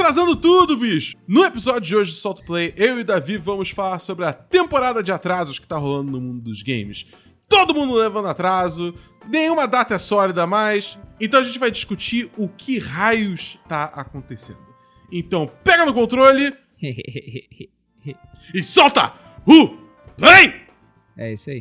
atrasando tudo, bicho! No episódio de hoje do Salt Play, eu e Davi vamos falar sobre a temporada de atrasos que tá rolando no mundo dos games. Todo mundo levando atraso, nenhuma data é sólida mais, então a gente vai discutir o que raios tá acontecendo. Então pega no controle e solta o play! É isso aí.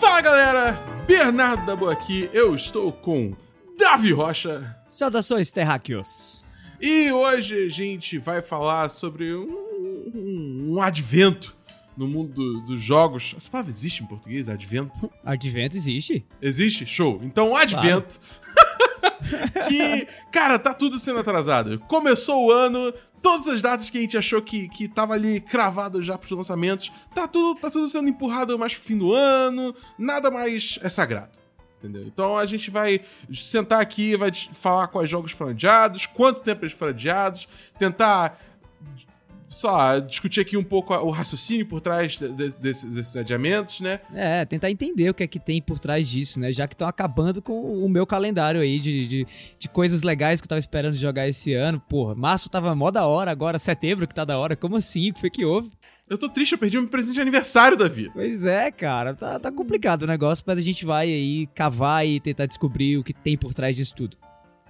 Fala galera, Bernardo da Boa aqui, eu estou com Davi Rocha Saudações, terráqueos. e hoje a gente vai falar sobre um, um- um advento no mundo do- dos jogos. Essa palavra existe em português? Advento? Advento existe? Existe? Show. Então, advento. que, cara, tá tudo sendo atrasado. Começou o ano, todas as datas que a gente achou que, que tava ali cravado já pros lançamentos, tá tudo, tá tudo sendo empurrado mais pro fim do ano, nada mais é sagrado. Entendeu? Então a gente vai sentar aqui, vai falar quais jogos foram adiados, quanto tempo eles foram adiados, tentar só discutir aqui um pouco o raciocínio por trás de- de- desses, desses adiamentos, né? É, tentar entender o que é que tem por trás disso, né? Já que estão acabando com o meu calendário aí de, de, de coisas legais que eu tava esperando jogar esse ano. Porra, março tava mó da hora, agora setembro que tá da hora. Como assim? O que foi que houve? Eu tô triste, eu perdi meu presente de aniversário, Davi. Pois é, cara, tá, tá complicado o negócio, mas a gente vai aí cavar e tentar descobrir o que tem por trás disso tudo.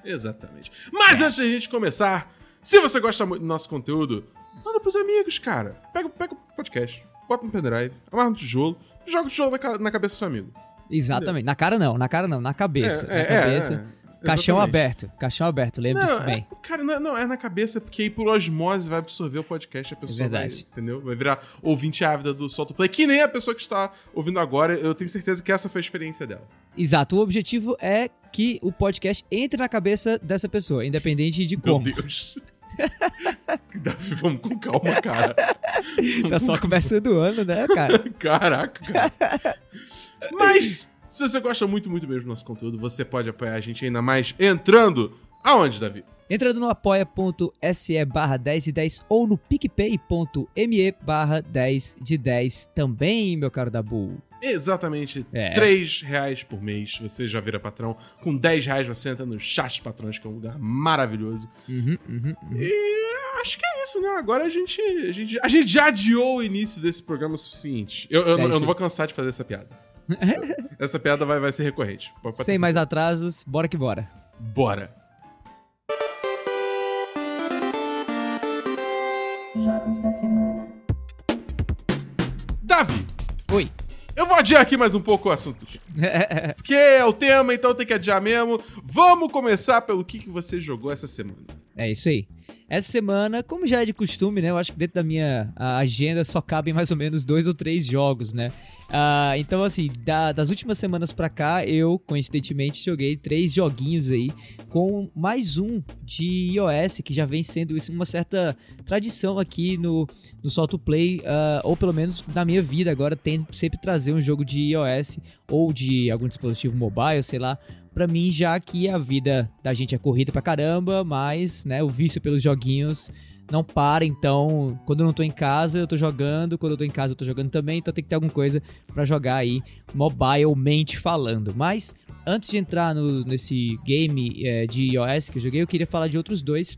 Exatamente. Mas antes da gente começar, se você gosta muito do nosso conteúdo, manda pros amigos, cara. Pega, pega o podcast, bota no pendrive, amarra no tijolo, joga o tijolo na, ca- na cabeça do seu amigo. Exatamente. Na cara não, na cara não, na cabeça. É, na é, cabeça. é, Caixão exatamente. aberto, caixão aberto, lembra disso bem. é, cara, não, não, é na cabeça, porque aí por osmose vai absorver o podcast, a pessoa É verdade. vai, entendeu? Vai virar ouvinte ávida do Solto Play, que nem a pessoa que está ouvindo agora, eu tenho certeza que essa foi a experiência dela. Exato, o objetivo é que o podcast entre na cabeça dessa pessoa, independente de Meu como. Deus. Davi, vamos com calma, cara. Tá só começando o ano, né, cara? Caraca, cara. Mas, se você gosta muito, muito mesmo do nosso conteúdo, você pode apoiar a gente ainda mais entrando. Aonde, Davi? Entrando no apoia.se barra 10 de 10 ou no picpay.me barra 10 de 10 também, meu caro Dabu. Exatamente É. 3 reais por mês. Você já vira patrão. Com 10 reais você entra no chat patrões, que é um lugar maravilhoso. Uhum, uhum, uhum. E acho que é isso, né? Agora a gente, a gente, a gente já adiou o início desse programa o suficiente. Eu, eu, É não- eu não vou cansar de fazer essa piada. essa piada vai, vai ser recorrente. Pode- pode Sem mais atrasos, bora que bora. Bora. Jogos da semana. Davi, Oi. Eu vou adiar aqui mais um pouco o assunto. Porque é o tema, então tem que adiar mesmo. Vamos começar pelo que, que você jogou essa semana. É isso aí. Essa semana, como já é de costume, né? Eu acho que dentro da minha agenda só cabem mais ou menos dois ou três jogos, né? Ah, então, assim, da- das últimas semanas pra cá, eu, coincidentemente, joguei três joguinhos aí, com mais um de iOS, que já vem sendo isso uma certa tradição aqui no, no Solto Play, ah, ou pelo menos na minha vida agora, tem sempre trazer um jogo de iOS ou de algum dispositivo mobile, sei lá, Pra mim, já que a vida da gente é corrida pra caramba, mas, né, o vício pelos joguinhos não para, então, quando eu não tô em casa, eu tô jogando, quando eu tô em casa, eu tô jogando também, então tem que ter alguma coisa pra jogar aí, mobilmente falando. Mas, antes de entrar no- nesse game é, de iOS que eu joguei, eu queria falar de outros dois.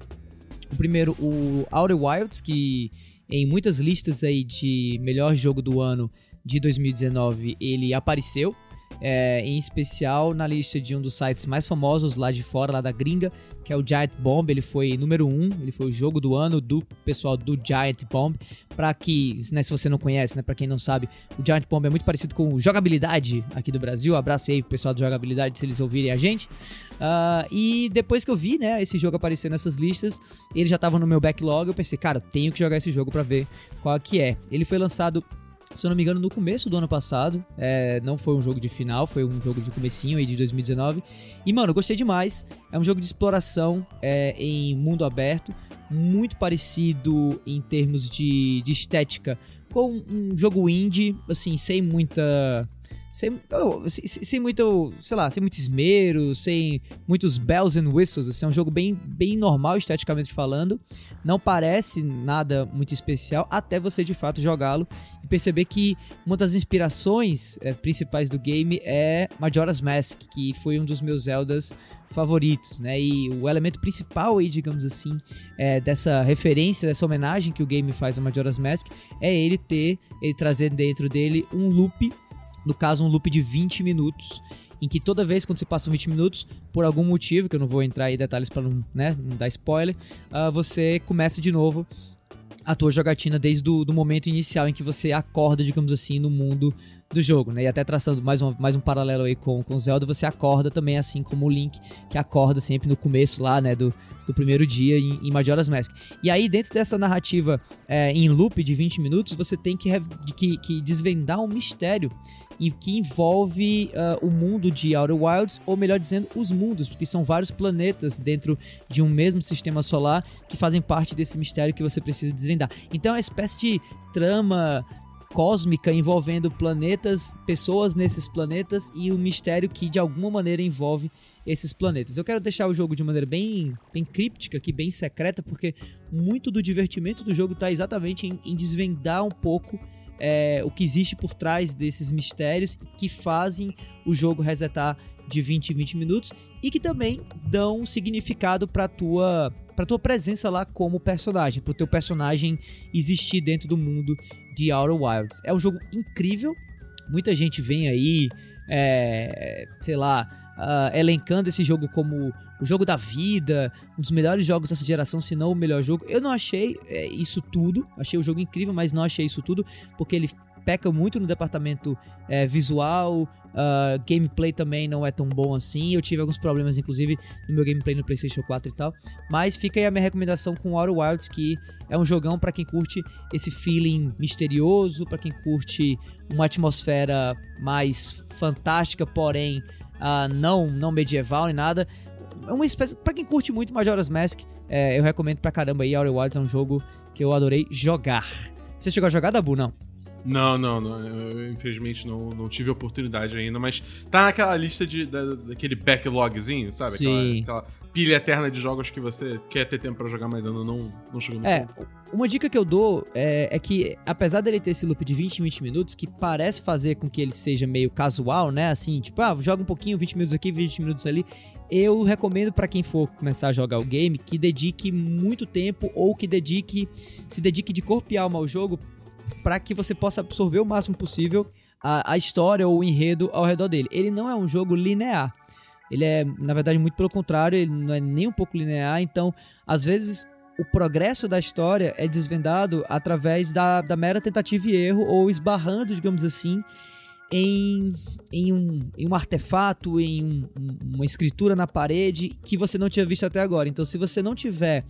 O primeiro, o Outer Wilds, que em muitas listas aí de melhor jogo do ano de 2019, ele apareceu é, em especial na lista de um dos sites mais famosos lá de fora, lá da gringa, que é o Giant Bomb. Ele foi número 1, um, ele foi o jogo do ano do pessoal do Giant Bomb. Pra que, né, se você não conhece, né, pra quem não sabe, o Giant Bomb é muito parecido com o Jogabilidade aqui do Brasil. Abraço aí pro pessoal do Jogabilidade se eles ouvirem a gente. Ah, e depois que eu vi, né, esse jogo aparecer nessas listas, ele já tava no meu backlog, eu pensei, cara, tenho que jogar esse jogo pra ver qual que é. Ele foi lançado se eu não me engano, no começo do ano passado. É, não foi um jogo de final, foi um jogo de comecinho aí de 2019. E, mano, eu gostei demais. É um jogo de exploração é, em mundo aberto, muito parecido em termos de, de estética com um jogo indie, assim, sem muita sem, oh, sem, sem, muito, sei lá, sem muito esmero, sem muitos bells and whistles, assim, é um jogo bem, bem normal esteticamente falando, não parece nada muito especial até você de fato jogá-lo e perceber que uma das inspirações é, principais do game é Majora's Mask, que foi um dos meus Zeldas favoritos, né? E o elemento principal aí, digamos assim, é, dessa referência, dessa homenagem que o game faz a Majora's Mask é ele ter, ele trazer dentro dele um loop no caso um loop de 20 minutos, em que toda vez quando você passa 20 minutos, por algum motivo, que eu não vou entrar em detalhes para não, né, não dar spoiler, uh, você começa de novo a tua jogatina desde o momento inicial em que você acorda, digamos assim, no mundo do jogo, né? E até traçando mais um, mais um paralelo aí com, com Zelda, você acorda também assim como o Link, que acorda sempre no começo lá, né, do, do primeiro dia em, em Majora's Mask. E aí, dentro dessa narrativa é, em loop de 20 minutos, você tem que, que, que desvendar um mistério e que envolve uh, o mundo de Outer Wilds, ou melhor dizendo, os mundos, porque são vários planetas dentro de um mesmo sistema solar que fazem parte desse mistério que você precisa desvendar. Então é uma espécie de trama cósmica envolvendo planetas, pessoas nesses planetas e o um mistério que de alguma maneira envolve esses planetas. Eu quero deixar o jogo de maneira bem, bem críptica, aqui, bem secreta, porque muito do divertimento do jogo está exatamente em, em desvendar um pouco é, o que existe por trás desses mistérios que fazem o jogo resetar de 20 em 20 minutos e que também dão significado para tua para tua presença lá como personagem, para o teu personagem existir dentro do mundo de Outer Wilds. É um jogo incrível. Muita gente vem aí, é, sei lá, uh, elencando esse jogo como o jogo da vida, um dos melhores jogos dessa geração, se não o melhor jogo. Eu não achei é, isso tudo, achei o jogo incrível, mas não achei isso tudo, porque ele peca muito no departamento é, visual, uh, gameplay também não é tão bom assim. Eu tive alguns problemas, inclusive, no meu gameplay no PlayStation 4 e tal. Mas fica aí a minha recomendação com Outer Wilds, que é um jogão para quem curte esse feeling misterioso, para quem curte uma atmosfera mais fantástica, porém uh, não, não medieval nem nada. É uma espécie. Pra quem curte muito Majora's Mask, é, eu recomendo pra caramba aí. Outer Wilds é um jogo que eu adorei jogar. Você chegou a jogar, Dabu? Não? Não, não, não. Eu, infelizmente não, não tive oportunidade ainda, mas tá naquela lista de, da, daquele backlogzinho, sabe? Sim. Aquela, aquela, pilha eterna de jogos que você quer ter tempo para jogar, mas ainda não, não chegou no É, uma dica que eu dou é, é, que, apesar dele ter esse loop de 20 20 minutos, que parece fazer com que ele seja meio casual, né? Assim, tipo, ah, joga um pouquinho, 20 minutos aqui, 20 minutos ali. Eu recomendo para quem for começar a jogar o game que dedique muito tempo ou que dedique se dedique de corpo e alma ao jogo para que você possa absorver o máximo possível a, a história ou o enredo ao redor dele. Ele não é um jogo linear. Ele é, na verdade, muito pelo contrário, ele não é nem um pouco linear, então, às vezes, o progresso da história é desvendado através da, da mera tentativa e erro, ou esbarrando, digamos assim, em, em, um, em um artefato, em um, uma escritura na parede que você não tinha visto até agora. Então, se você não tiver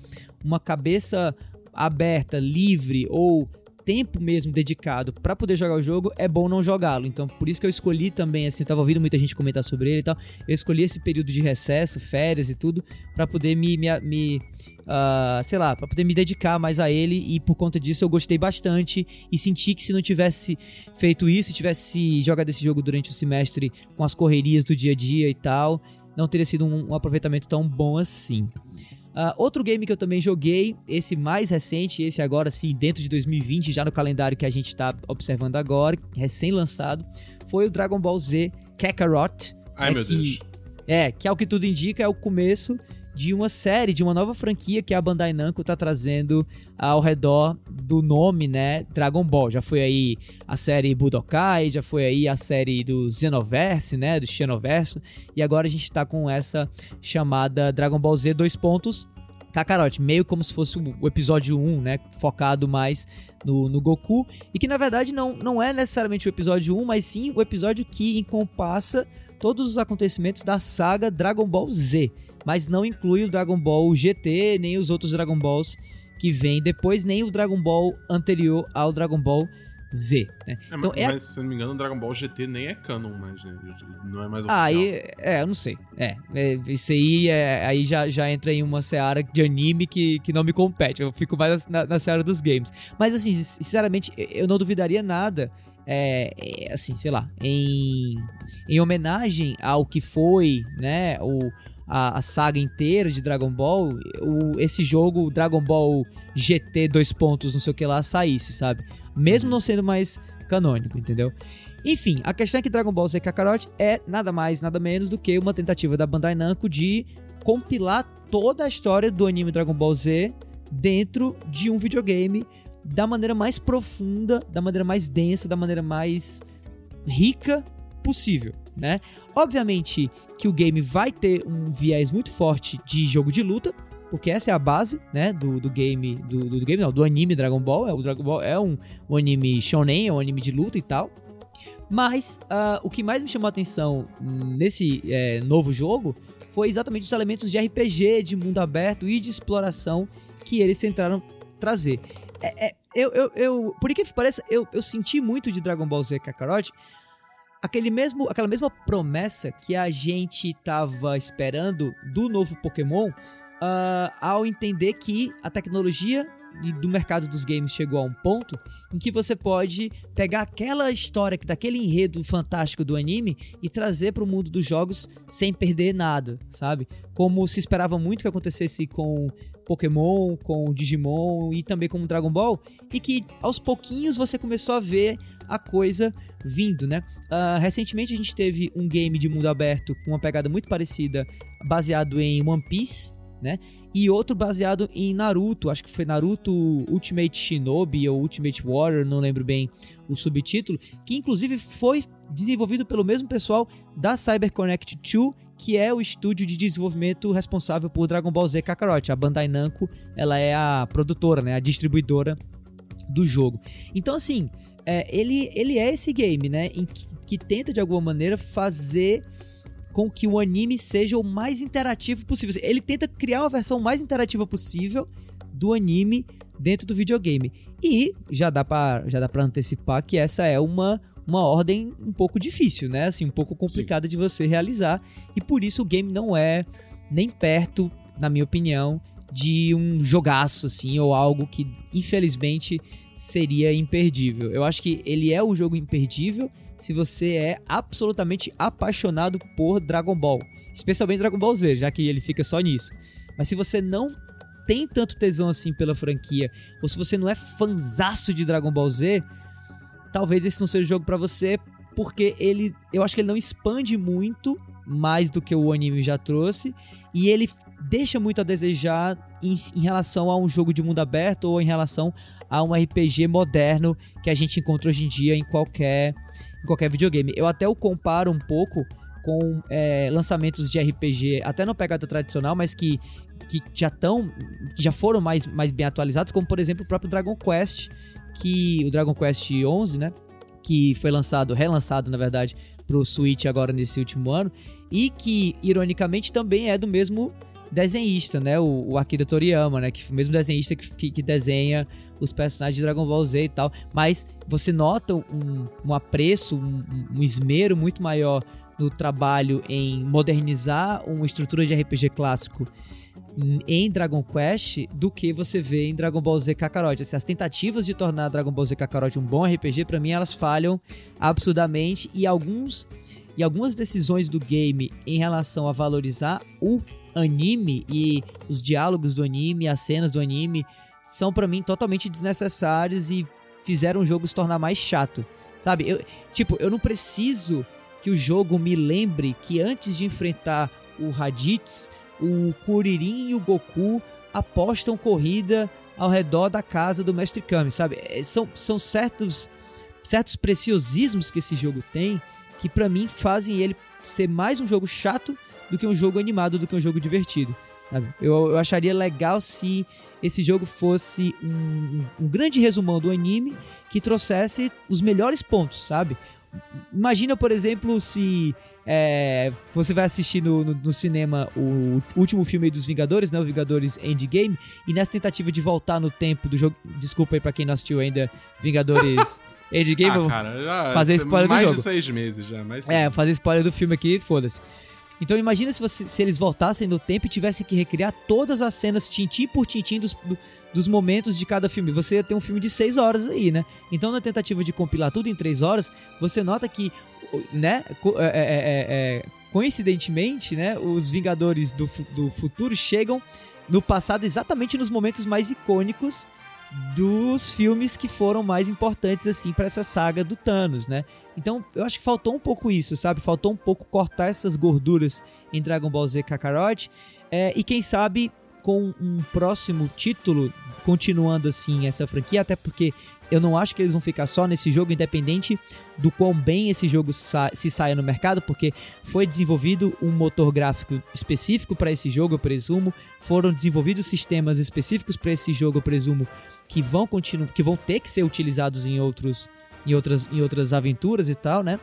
uma cabeça aberta, livre ou tempo mesmo dedicado para poder jogar o jogo, é bom não jogá-lo. Então, por isso que eu escolhi também, assim, tava ouvindo muita gente comentar sobre ele e tal. Eu escolhi esse período de recesso, férias e tudo, para poder me, me, me uh, sei lá, para poder me dedicar mais a ele. E por conta disso eu gostei bastante e senti que se não tivesse feito isso, tivesse jogado esse jogo durante o semestre com as correrias do dia a dia e tal, não teria sido um, um aproveitamento tão bom assim. Uh, outro game que eu também joguei, esse mais recente, esse agora sim, dentro de 2020, já no calendário que a gente está observando agora, recém-lançado, foi o Dragon Ball Z Kakarot. Ai, é meu que, Deus. É, que ao que tudo indica é o começo de uma série, de uma nova franquia que a Bandai Namco está trazendo ao redor do nome, né, Dragon Ball. Já foi aí a série Budokai, já foi aí a série do Xenoverse, né, do Xenoverso, e agora a gente está com essa chamada Dragon Ball Z dois pontos. Kakarot, meio como se fosse o episódio 1, né, focado mais no, no Goku, e que na verdade não, não é necessariamente o episódio 1, mas sim o episódio que encompassa todos os acontecimentos da saga Dragon Ball Z mas não inclui o Dragon Ball GT, nem os outros Dragon Balls que vêm depois, nem o Dragon Ball anterior ao Dragon Ball Z. Né? É, então, mas, é... se não me engano, o Dragon Ball GT nem é canon mais, né? Não é mais oficial. Aí, é, eu não sei. É, é isso aí, é, aí já, já entra em uma seara de anime que, que não me compete. Eu fico mais na, na seara dos games. Mas, assim, sinceramente, eu não duvidaria nada é, é, assim, sei lá, em, em homenagem ao que foi, né, o, a, a saga inteira de Dragon Ball, o, esse jogo, Dragon Ball GT dois pontos, não sei o que lá, saísse, sabe? Mesmo não sendo mais canônico, entendeu? Enfim, a questão é que Dragon Ball Z Kakarot é nada mais, nada menos do que uma tentativa da Bandai Namco de compilar toda a história do anime Dragon Ball Z dentro de um videogame da maneira mais profunda, da maneira mais densa, da maneira mais rica possível, né? Obviamente que o game vai ter um viés muito forte de jogo de luta, porque essa é a base, né, do, do game, do, do, game não, do anime Dragon Ball, é, o Dragon Ball é um, um anime shonen, é um anime de luta e tal, mas uh, o que mais me chamou a atenção nesse é, novo jogo foi exatamente os elementos de RPG, de mundo aberto e de exploração que eles tentaram trazer. É, é, eu, eu, eu, por que pareça, eu, eu senti muito de Dragon Ball Z Kakarot aquele mesmo, aquela mesma promessa que a gente tava esperando do novo Pokémon uh, ao entender que a tecnologia do mercado dos games chegou a um ponto em que você pode pegar aquela história, daquele enredo fantástico do anime e trazer para o mundo dos jogos sem perder nada, sabe? Como se esperava muito que acontecesse com Pokémon, com Digimon e também com Dragon Ball, e que aos pouquinhos você começou a ver a coisa vindo, né? Uh, recentemente a gente teve um game de mundo aberto com uma pegada muito parecida, baseado em One Piece, né? E outro baseado em Naruto, acho que foi Naruto Ultimate Shinobi ou Ultimate Warrior, não lembro bem o subtítulo, que inclusive foi desenvolvido pelo mesmo pessoal da CyberConnect 2, que é o estúdio de desenvolvimento responsável por Dragon Ball Z Kakarot. A Bandai Namco, ela é a produtora, né, a distribuidora do jogo. Então assim, é, ele, ele é esse game, né, em que, que tenta de alguma maneira fazer com que o anime seja o mais interativo possível. Ele tenta criar uma versão mais interativa possível do anime dentro do videogame. E já dá para já dá para antecipar que essa é uma uma ordem um pouco difícil, né? Assim, um pouco complicada de você realizar, e por isso o game não é nem perto, na minha opinião, de um jogaço assim ou algo que infelizmente seria imperdível. Eu acho que ele é o jogo imperdível se você é absolutamente apaixonado por Dragon Ball. Especialmente Dragon Ball Z, já que ele fica só nisso. Mas se você não tem tanto tesão assim pela franquia, ou se você não é fanzaço de Dragon Ball Z, talvez esse não seja o jogo para você, porque ele, eu acho que ele não expande muito mais do que o anime já trouxe, e ele deixa muito a desejar em, em relação a um jogo de mundo aberto ou em relação a um RPG moderno que a gente encontra hoje em dia em qualquer em qualquer videogame. Eu até o comparo um pouco com é, lançamentos de RPG, até não pegada tradicional, mas que, que já estão, já foram mais, mais bem atualizados, como por exemplo o próprio Dragon Quest, que o Dragon Quest 11, né, que foi lançado, relançado na verdade, pro Switch agora nesse último ano, e que ironicamente também é do mesmo desenhista, né, o, o Akira Toriyama, né, que o mesmo desenhista que, que, que desenha os personagens de Dragon Ball Z e tal, mas você nota um, um apreço, um, um esmero muito maior no trabalho em modernizar uma estrutura de RPG clássico em Dragon Quest do que você vê em Dragon Ball Z Kakarot. Assim, as tentativas de tornar Dragon Ball Z Kakarot um bom RPG, para mim, elas falham absurdamente e alguns e algumas decisões do game em relação a valorizar o anime e os diálogos do anime, as cenas do anime, são para mim totalmente desnecessários e fizeram o jogo se tornar mais chato. Sabe? Eu, tipo, eu não preciso que o jogo me lembre que antes de enfrentar o Raditz, o Kuririn e o Goku apostam corrida ao redor da casa do Mestre Kami, sabe? É, são, são certos, certos preciosismos que esse jogo tem que para mim fazem ele ser mais um jogo chato do que um jogo animado, do que um jogo divertido. Eu, eu acharia legal se esse jogo fosse um, um grande resumão do anime que trouxesse os melhores pontos, sabe? Imagina, por exemplo, se é, você vai assistir no, no, no, cinema o último filme dos Vingadores, né? O Vingadores Endgame, e nessa tentativa de voltar no tempo do jogo. Desculpa aí pra quem não assistiu ainda Vingadores Endgame, ah, cara, já, fazer spoiler do jogo. Mais de seis meses já, mas. É, fazer spoiler do filme aqui, foda-se. Então imagina se, você- se eles voltassem no tempo e tivessem que recriar todas as cenas, tintim por tintim, dos, do- dos momentos de cada filme. Você ia ter um filme de seis horas aí, né? Então na tentativa de compilar tudo em três horas, você nota que, né, co- é- é- é- é- coincidentemente, né, os Vingadores do, do futuro chegam no passado exatamente nos momentos mais icônicos dos filmes que foram mais importantes assim para essa saga do Thanos, né? Então, eu acho que faltou um pouco isso, sabe? Faltou um pouco cortar essas gorduras em Dragon Ball Z Kakarot. É, e quem sabe com um próximo título, continuando assim essa franquia, até porque eu não acho que eles vão ficar só nesse jogo, independente do quão bem esse jogo sa se saia no mercado, porque foi desenvolvido um motor gráfico específico para esse jogo, eu presumo. Foram desenvolvidos sistemas específicos para esse jogo, eu presumo, que vão continuar, que vão ter que ser utilizados em outros em outras, em outras aventuras e tal, né?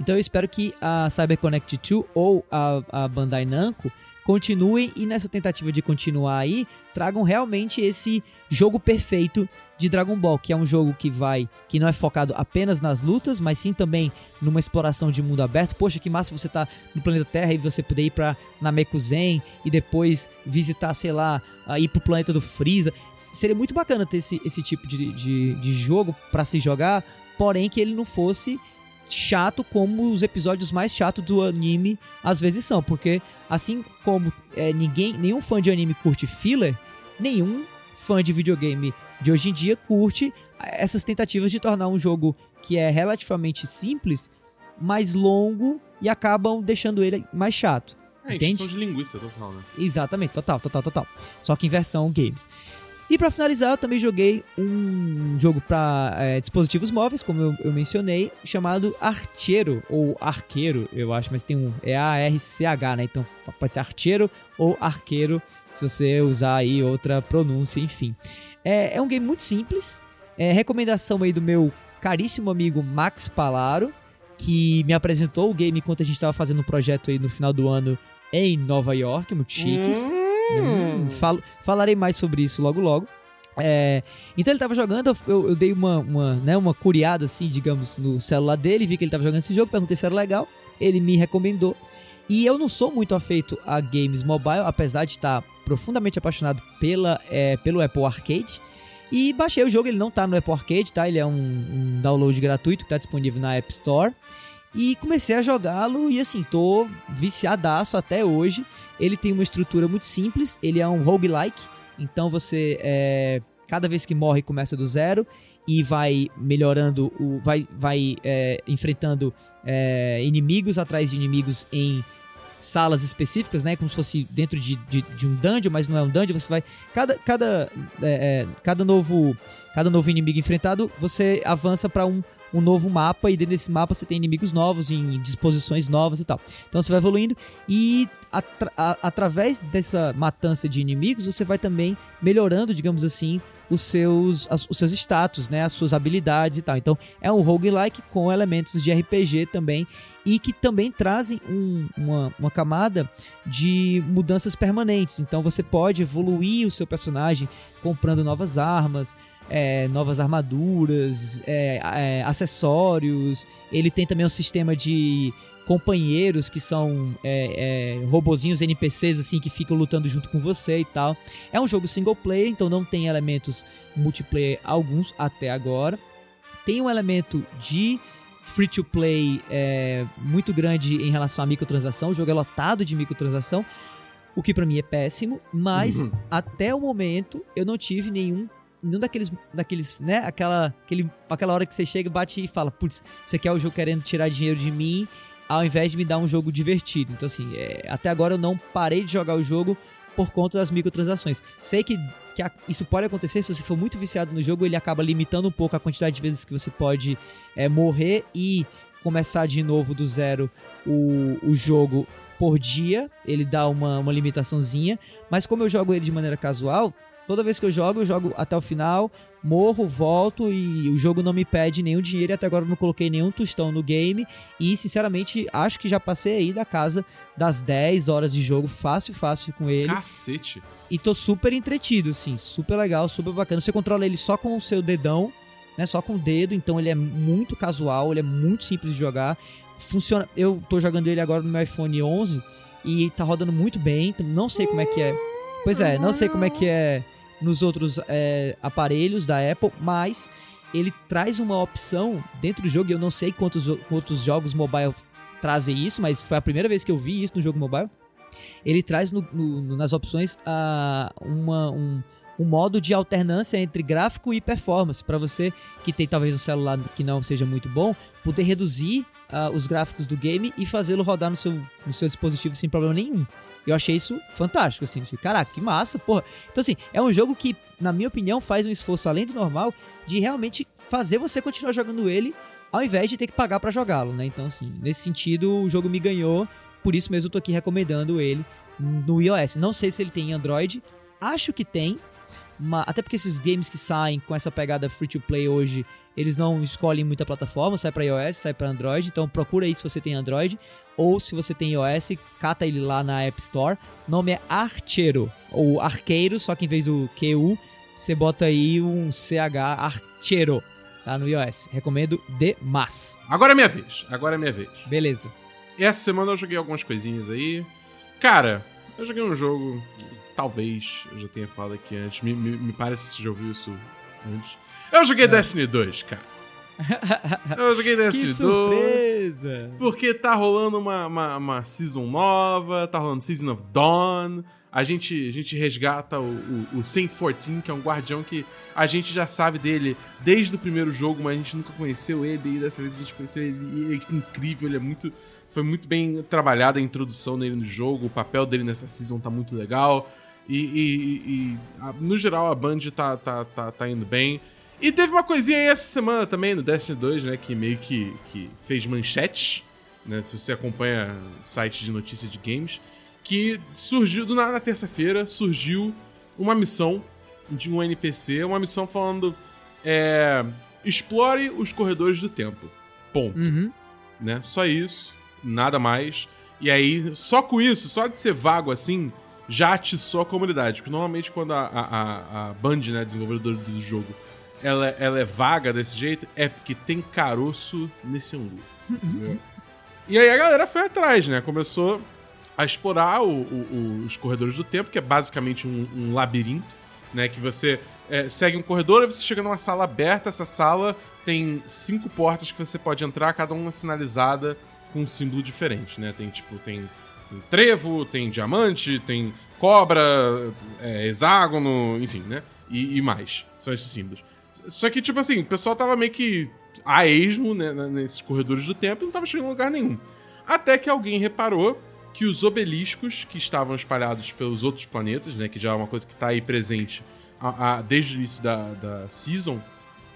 Então eu espero que a CyberConnect 2 ou a, a Bandai Namco continuem e nessa tentativa de continuar aí, tragam realmente esse jogo perfeito de Dragon Ball, que é um jogo que vai, que não é focado apenas nas lutas, mas sim também numa exploração de mundo aberto. Poxa, que massa você tá no planeta Terra e você poder ir pra Namekuzen e depois visitar, sei lá, ir pro planeta do Freeza. Seria muito bacana ter esse, esse tipo de, de, de jogo pra se jogar, porém que ele não fosse chato como os episódios mais chatos do anime às vezes são, porque assim como é, ninguém, nenhum fã de anime curte filler, nenhum fã de videogame de hoje em dia curte essas tentativas de tornar um jogo que é relativamente simples mais longo e acabam deixando ele mais chato. É, Entende? de linguiça total, né? Exatamente, total, total, total. Só que em versão games. E pra finalizar, eu também joguei um jogo pra é, dispositivos móveis, como eu, eu mencionei, chamado Archeiro, ou Arqueiro, eu acho, mas tem um. É A-R-C-H, né? Então pode ser Archeiro ou Arqueiro, se você usar aí outra pronúncia, enfim. É, é um game muito simples. É recomendação aí do meu caríssimo amigo Max Palaro, que me apresentou o game enquanto a gente tava fazendo um projeto aí no final do ano em Nova York, muito chiques. Hum, falo- falarei mais sobre isso logo logo. É, então ele tava jogando, eu- eu, eu dei uma, uma, né, uma curiada assim, digamos, no celular dele, vi que ele tava jogando esse jogo, perguntei se era legal, ele me recomendou. E eu não sou muito afeito a games mobile, apesar de estar profundamente apaixonado pela, é, pelo Apple Arcade. E baixei o jogo, ele não tá no Apple Arcade, tá? Ele é um, um download gratuito que tá disponível na App Store. E comecei a jogá-lo e assim, tô viciadaço até hoje. Ele tem uma estrutura muito simples, ele é um roguelike, então você é, cada vez que morre começa do zero e vai melhorando, o, vai, vai é, enfrentando é, inimigos atrás de inimigos em salas específicas, né? Como se fosse dentro de, de, de um dungeon, mas não é um dungeon. Você vai cada cada é, é, cada novo cada novo inimigo enfrentado, você avança para um um novo mapa e dentro desse mapa você tem inimigos novos em disposições novas e tal. Então você vai evoluindo e atra- através dessa matança de inimigos você vai também melhorando, digamos assim, os seus, as- os seus status, né, as suas habilidades e tal. Então é um roguelike com elementos de RPG também e que também trazem um- uma, uma camada de mudanças permanentes. Então você pode evoluir o seu personagem comprando novas armas, é, novas armaduras, é, é, acessórios. Ele tem também um sistema de companheiros que são é, é, robozinhos NPCs assim que ficam lutando junto com você e tal. É um jogo single player, então não tem elementos multiplayer alguns até agora. Tem um elemento de free to play é, muito grande em relação à microtransação. O jogo é lotado de microtransação, o que pra mim é péssimo, mas Uhum. até o momento eu não tive nenhum nenhum daqueles daqueles, né, aquela aquele, aquela hora que você chega, bate e fala, putz, você quer o jogo querendo tirar dinheiro de mim, ao invés de me dar um jogo divertido. Então assim, é, até agora eu não parei de jogar o jogo por conta das microtransações. Sei que, que a- isso pode acontecer se você for muito viciado no jogo, ele acaba limitando um pouco a quantidade de vezes que você pode é, morrer e começar de novo do zero o, o jogo por dia. Ele dá uma, uma limitaçãozinha. Mas como eu jogo ele de maneira casual, toda vez que eu jogo, eu jogo até o final, morro, volto e o jogo não me pede nenhum dinheiro. E até agora eu não coloquei nenhum tostão no game. E sinceramente, acho que já passei aí da casa das 10 horas de jogo, fácil, fácil com ele. Cacete. E tô super entretido, assim, super legal, super bacana. Você controla ele só com o seu dedão, né? Só com o dedo, então ele é muito casual, ele é muito simples de jogar. funciona. Eu tô jogando ele agora no meu iPhone 11 e tá rodando muito bem. então Não sei como é que é. Pois é, não sei como é que é nos outros é, aparelhos da Apple, mas ele traz uma opção dentro do jogo. Eu não sei quantos, quantos jogos mobile trazem isso, mas foi a primeira vez que eu vi isso no jogo mobile. Ele traz no- no- nas opções ah, uma, um, um modo de alternância entre gráfico e performance, para você que tem talvez um celular que não seja muito bom, poder reduzir ah, os gráficos do game e fazê-lo rodar no seu, no seu dispositivo sem problema nenhum. Eu achei isso fantástico, assim. Caraca, que massa, porra. Então, assim, é um jogo que, na minha opinião, faz um esforço além do normal de realmente fazer você continuar jogando ele ao invés de ter que pagar pra jogá-lo, né? Então, assim, nesse sentido, o jogo me ganhou. Por isso mesmo eu tô aqui recomendando ele no iOS. Não sei se ele tem em Android. Acho que tem. ma- Até porque esses games que saem com essa pegada free to play hoje, eles não escolhem muita plataforma, sai para iOS, sai para Android, então procura aí se você tem Android ou se você tem iOS, cata ele lá na App Store. O nome é Archeiro ou Arqueiro, só que em vez do QU, você bota aí um CH Archeiro, tá no iOS. Recomendo demais. Agora é minha vez. Agora é minha vez. Beleza. Essa semana eu joguei algumas coisinhas aí. Cara, eu joguei um jogo que talvez eu já tenha falado aqui antes. Me, me, me parece que você já ouviu isso antes. Eu joguei Destiny 2, cara. Eu joguei que Destiny 2. surpresa! Porque tá rolando uma, uma, uma season nova, tá rolando Season of Dawn. A gente, a gente resgata o, o, o Saint 14, que é um guardião que a gente já sabe dele desde o primeiro jogo, mas a gente nunca conheceu ele. E dessa vez a gente conheceu ele. E ele é incrível, ele é muito. Foi muito bem trabalhada a introdução dele no jogo. O papel dele nessa season tá muito legal. E, e- e- e, a- no geral a Band tá, tá, tá, tá indo bem. E teve uma coisinha aí essa semana também no Destiny 2, né? Que meio que, que fez manchete, né? Se você acompanha sites de notícia de games. Que surgiu, do nada na terça-feira, surgiu uma missão de um NPC, uma missão falando. É, explore os corredores do tempo. Ponto Uhum. né? Só isso, nada mais. E aí, só com isso, só de ser vago assim, já atiçou a comunidade. Porque normalmente quando a, a, a- a Band, né, desenvolvedora do jogo, ela, ela é vaga desse jeito, é porque tem caroço nesse angu. entendeu? e aí a galera foi atrás, né? Começou a explorar o- o- os corredores do tempo, que é basicamente um, um labirinto, né? Que você é, segue um corredor e você chega numa sala aberta. Essa sala tem cinco portas que você pode entrar, cada uma sinalizada com um símbolo diferente, né? Tem tipo, tem, tem trevo, tem diamante, tem cobra, é, hexágono, enfim, né? E, e mais. São esses símbolos. Só que, tipo assim, o pessoal tava meio que a esmo né, nesses corredores do tempo e não tava chegando em lugar nenhum. Até que alguém reparou que os obeliscos que estavam espalhados pelos outros planetas, né? Que já é uma coisa que tá aí presente a- a- desde o início da, da season,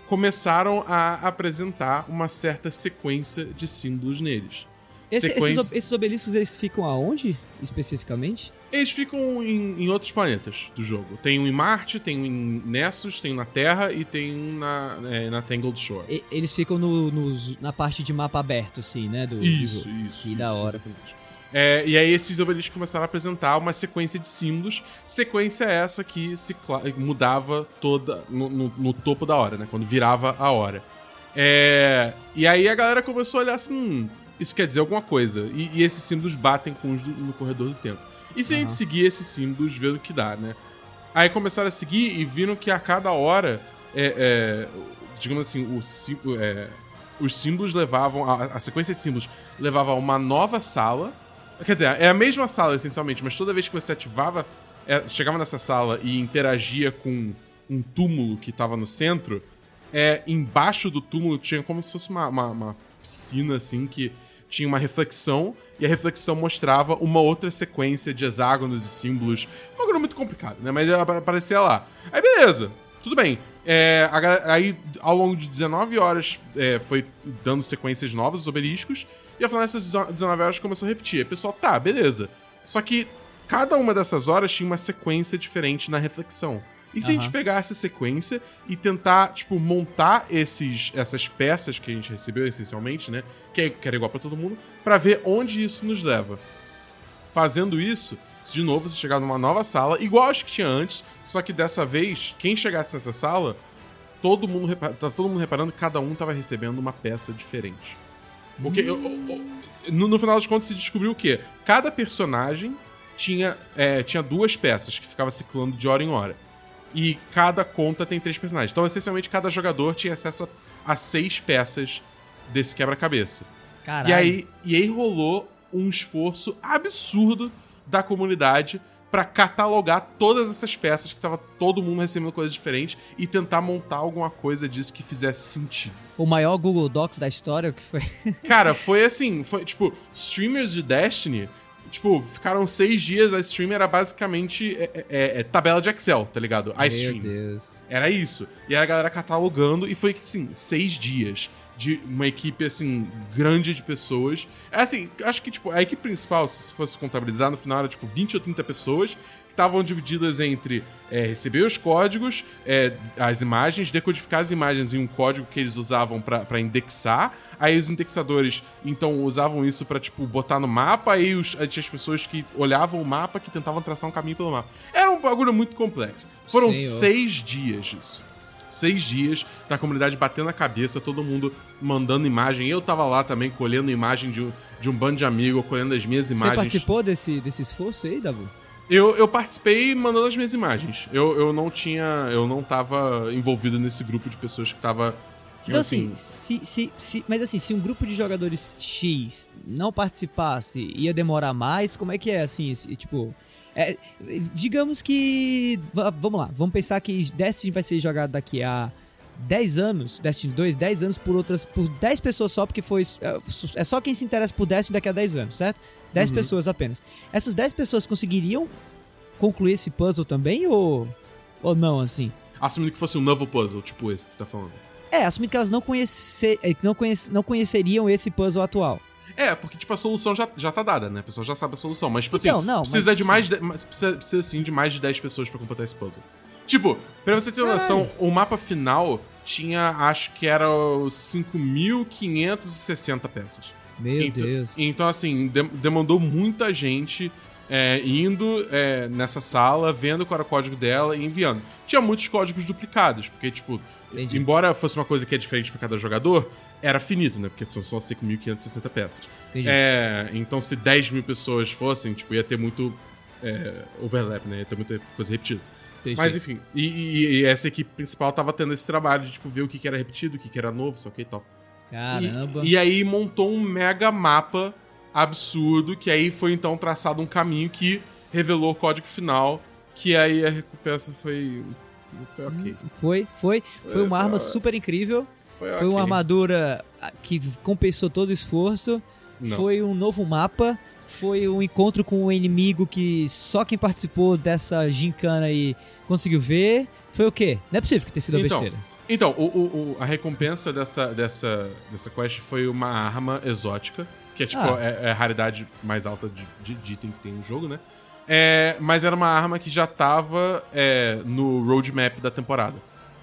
começaram a apresentar uma certa sequência de símbolos neles. Esse- Sequência- esses, esses obeliscos, eles ficam aonde, especificamente? Eles ficam em, em outros planetas do jogo. Tem um em Marte, tem um em Nessus, tem um na Terra e tem um na, é, na Tangled Shore. E- eles ficam no, nos- na parte de mapa aberto, assim, né? Do, do Isso, jogo. isso. Que isso, da hora. É, e aí esses obeliscos começaram a apresentar uma sequência de símbolos. Sequência essa que se mudava toda no, no- no topo da hora, né? Quando virava a hora. É, e aí a galera começou a olhar assim, hum, isso quer dizer alguma coisa. E, e esses símbolos batem com os do- no corredor do tempo. E se a gente seguir esses símbolos, ver o que dá, né? Aí começaram a seguir e viram que a cada hora, é, é, digamos assim, o, é, os símbolos levavam, a, a sequência de símbolos levava a uma nova sala. Quer dizer, é a mesma sala essencialmente, mas toda vez que você ativava, é, chegava nessa sala e interagia com um túmulo que tava no centro, é, embaixo do túmulo tinha como se fosse uma, uma, uma piscina, assim, que tinha uma reflexão, e a reflexão mostrava uma outra sequência de hexágonos e símbolos. Um bagulho muito complicado, né? Mas apa- aparecia lá. Aí, beleza. Tudo bem. É, aí, ao longo de 19 horas, é, foi dando sequências novas, os obeliscos, e ao final dessas 19 horas começou a repetir. Pessoal, tá, beleza. Só que cada uma dessas horas tinha uma sequência diferente na reflexão. E se a gente pegar essa sequência e tentar, tipo, montar esses, essas peças que a gente recebeu, essencialmente, né? Que, é- que era igual pra todo mundo, pra ver onde isso nos leva. Fazendo isso, de novo, você chegar numa nova sala, igual acho que tinha antes, só que dessa vez, quem chegasse nessa sala, todo mundo, tá todo mundo reparando que cada um tava recebendo uma peça diferente. Porque eu- no, no final das contas se descobriu o quê? Cada personagem tinha, é, tinha duas peças que ficava ciclando de hora em hora. E cada conta tem três personagens. Então, essencialmente, cada jogador tinha acesso a, a seis peças desse quebra-cabeça. E aí, e aí rolou um esforço absurdo da comunidade pra catalogar todas essas peças que tava todo mundo recebendo coisas diferentes e tentar montar alguma coisa disso que fizesse sentido. O maior Google Docs da história, o que foi? Cara, foi assim, foi tipo, streamers de Destiny, tipo, ficaram seis dias, a stream era basicamente é, é- é tabela de Excel, tá ligado? A Meu stream. Deus. Era isso. E a galera catalogando, e foi, assim, seis dias de uma equipe, assim, grande de pessoas. É assim, acho que, tipo, a equipe principal, se fosse contabilizar, no final era, tipo, 20 ou 30 pessoas que estavam divididas entre é, receber os códigos, é, as imagens, decodificar as imagens em um código que eles usavam pra pra indexar. Aí os indexadores, então, usavam isso pra, tipo, botar no mapa. Aí, os, as pessoas que olhavam o mapa, que tentavam traçar um caminho pelo mapa. Era um bagulho muito complexo. Foram Senhor. seis dias disso. Seis dias da comunidade batendo a cabeça, todo mundo mandando imagem. Eu tava lá também colhendo imagem de um, de um bando de amigos, colhendo as minhas Você imagens. participou desse, desse esforço aí, Dabu? Eu, eu participei mandando as minhas imagens. Eu, eu não tinha. Eu não tava envolvido nesse grupo de pessoas que tava. que, Então, assim, se, se, se- mas assim, se um grupo de jogadores X não participasse, ia demorar mais? Como é que é, assim, esse, tipo... é, digamos que... va- Vamos lá, vamos pensar que Destiny vai ser jogado daqui a 10 anos, Destiny 2, 10 anos por outras... Por 10 pessoas só, porque foi... É, é só quem se interessa por Destiny daqui a 10 anos, certo? 10 Uhum. pessoas apenas. Essas 10 pessoas conseguiriam concluir esse puzzle também, ou... Ou não, assim? Assumindo que fosse um novo puzzle, tipo esse que você tá falando. É, assumindo que elas não, conhecer, eh, não, conhece, não conheceriam esse puzzle atual. É, porque, tipo, a solução já, já tá dada, né? A pessoa já sabe a solução. Mas, tipo Então, assim, não, precisa mas- de mais. De, precisa, precisa, sim, de mais de 10 pessoas pra completar esse puzzle. Tipo, pra você ter noção, o mapa final tinha, acho que era 5.560 peças. Meu então, Deus. Então, assim, de- demandou muita gente é, indo é, nessa sala, vendo qual era o código dela e enviando. Tinha muitos códigos duplicados, porque, tipo, Entendi. embora fosse uma coisa que é diferente pra cada jogador, era finito, né? Porque são só 5.560 peças. É, então, se 10 mil pessoas fossem, tipo, ia ter muito é, overlap, né? Ia ter muita coisa repetida. Entendi. Mas enfim, e, e- e essa equipe principal tava tendo esse trabalho de, tipo, ver o que, que era repetido, o que, que era novo, só que e tal. Caramba. E, e aí montou um mega mapa absurdo, que aí foi então traçado um caminho que revelou o código final, que aí a recompensa foi. Foi ok. Foi, foi. Foi uma É, arma foi- super incrível. Foi, Foi ok. uma armadura ah, que compensou todo o esforço. Não. Foi um novo mapa. Foi um encontro com um inimigo que só quem participou dessa gincana aí conseguiu ver. Foi o quê? Não é possível que tenha sido uma Então, besteira. Então, o, o- o- a recompensa dessa, dessa, dessa quest foi uma arma exótica, que é tipo, Ah. é, é a raridade mais alta de, de, de item que tem no jogo, né? É, mas era uma arma que já tava é, no roadmap da temporada.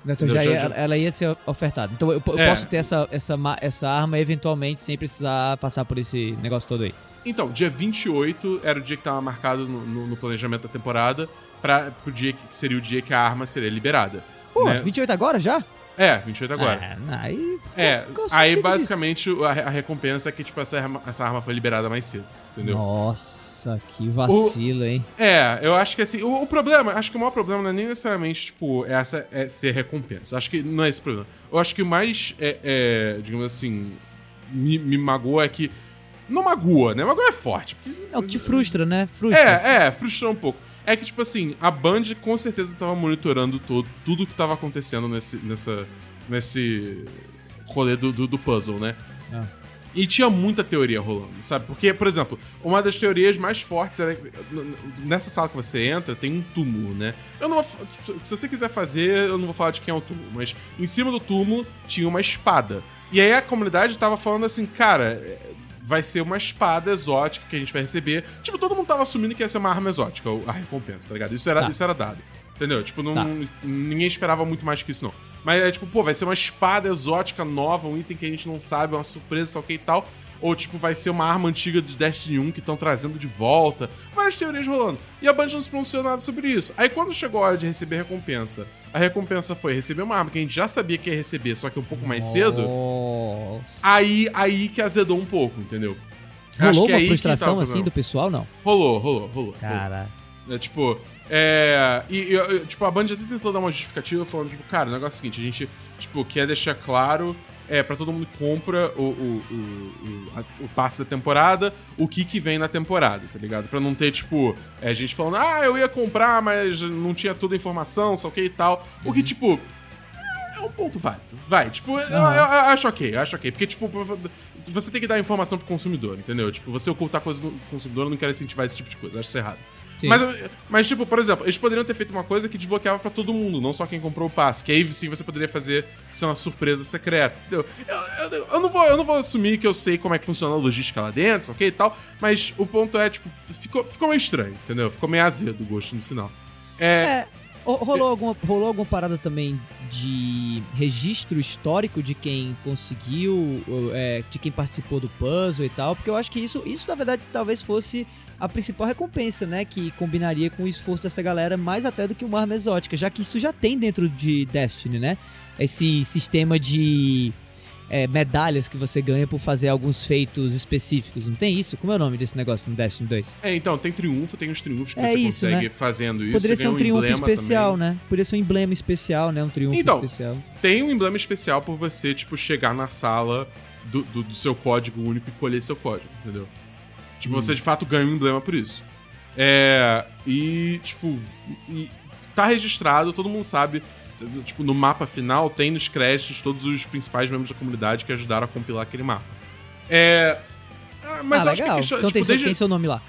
Então já ia- já- ela ia ser ofertada. Então eu, eu É. posso ter essa, essa, essa arma eventualmente sem precisar passar por esse negócio todo aí. Então, dia 28 era o dia que tava marcado no, no- no planejamento da temporada, para pro dia que seria o dia que a arma seria liberada. Pô, né? 28 agora já? É, 28 agora. Ah, aí. É, o aí basicamente a, a recompensa é que tipo, essa arma, essa arma foi liberada mais cedo, entendeu? Nossa, que vacilo, hein? É, eu acho que assim, o, o problema, acho que o maior problema não é nem necessariamente, tipo, essa é ser recompensa. Acho que não é esse o problema. Eu acho que o mais, é, é, digamos assim, me, me magoa é que. Não magoa, né? Magoa é forte. Porque, É o que te frustra, né? Frustra. é, é, frustrou um pouco. É que, tipo assim, a Band com certeza tava monitorando todo, tudo que tava acontecendo nesse, nessa, nesse rolê do, do, do puzzle, né? Ah. E tinha muita teoria rolando, sabe? Porque, por exemplo, uma das teorias mais fortes era. Nessa sala que você entra, tem um túmulo, né? Eu não vou. Se você quiser fazer, eu não vou falar de quem é o túmulo, mas em cima do túmulo tinha uma espada. E aí a comunidade tava falando assim, cara, vai ser uma espada exótica que a gente vai receber. Tipo, todo mundo tava assumindo que ia ser uma arma exótica, a recompensa, tá ligado? Isso era, Tá. isso era dado. Entendeu? Tipo, não, Tá. ninguém esperava muito mais que isso, não. Mas é tipo, pô, vai ser uma espada exótica nova, um item que a gente não sabe, uma surpresa, só que e tal. Ou, tipo, vai ser uma arma antiga de Destiny 1 que estão trazendo de volta. Várias teorias rolando. E a Band não se pronunciou nada sobre isso. Aí, quando chegou a hora de receber a recompensa, a recompensa foi receber uma arma que a gente já sabia que ia receber, só que um pouco mais cedo. Nossa. Aí, aí que azedou um pouco, entendeu? Rolou é uma que frustração assim do pessoal, não? Rolou, rolou, rolou. Cara. É, tipo, é. E, e, tipo, a Band até tentou dar uma justificativa falando, tipo, cara, o negócio é o seguinte, a gente, tipo, quer deixar claro. É, pra todo mundo que compra o, o, o, o, a- o passe da temporada, o que que vem na temporada, tá ligado? Pra não ter, tipo, é, gente falando, ah, eu ia comprar, mas não tinha toda a informação, só que e tal. O que, tipo, é um ponto válido. Vai, tipo, eu, eu- eu acho ok, eu acho ok. Porque, tipo, você tem que dar informação pro consumidor, entendeu? Tipo, você ocultar coisas do consumidor, eu não quero incentivar esse tipo de coisa, eu acho isso errado. Sim. Mas, mas, tipo, por exemplo, eles poderiam ter feito uma coisa que desbloqueava pra todo mundo, não só quem comprou o passe. Que aí sim você poderia fazer ser uma surpresa secreta, entendeu? Eu, eu- eu não vou, eu não vou assumir que eu sei como é que funciona a logística lá dentro, ok e tal, mas o ponto é, tipo, ficou, ficou meio estranho, entendeu? Ficou meio azedo o gosto no final. É, É, rolou alguma, rolou alguma parada também de registro histórico de quem conseguiu, é, de quem participou do puzzle e tal, porque eu acho que isso, isso na verdade talvez fosse a principal recompensa, né, que combinaria com o esforço dessa galera mais até do que uma arma exótica, já que isso já tem dentro de Destiny, né? Esse sistema de é, medalhas que você ganha por fazer alguns feitos específicos, não tem isso? Como é o nome desse negócio no Destiny 2? É, então, tem triunfo, tem os triunfos que É você isso, consegue né? fazendo isso. Poderia ser um ganha triunfo especial, também. né? Poderia ser um emblema especial, né? Um triunfo Então, especial. Tem um emblema especial por você, tipo, chegar na sala do, do, do seu código único e colher seu código, entendeu? Tipo, Hum. você de fato ganha um emblema por isso. É. E, tipo, e tá registrado, todo mundo sabe. Tipo, no mapa final tem nos créditos todos os principais membros da comunidade que ajudaram a compilar aquele mapa. É. ah, Mas ah, acho que legal. a questão- então tipo, tem, seu, desde- tem seu nome lá.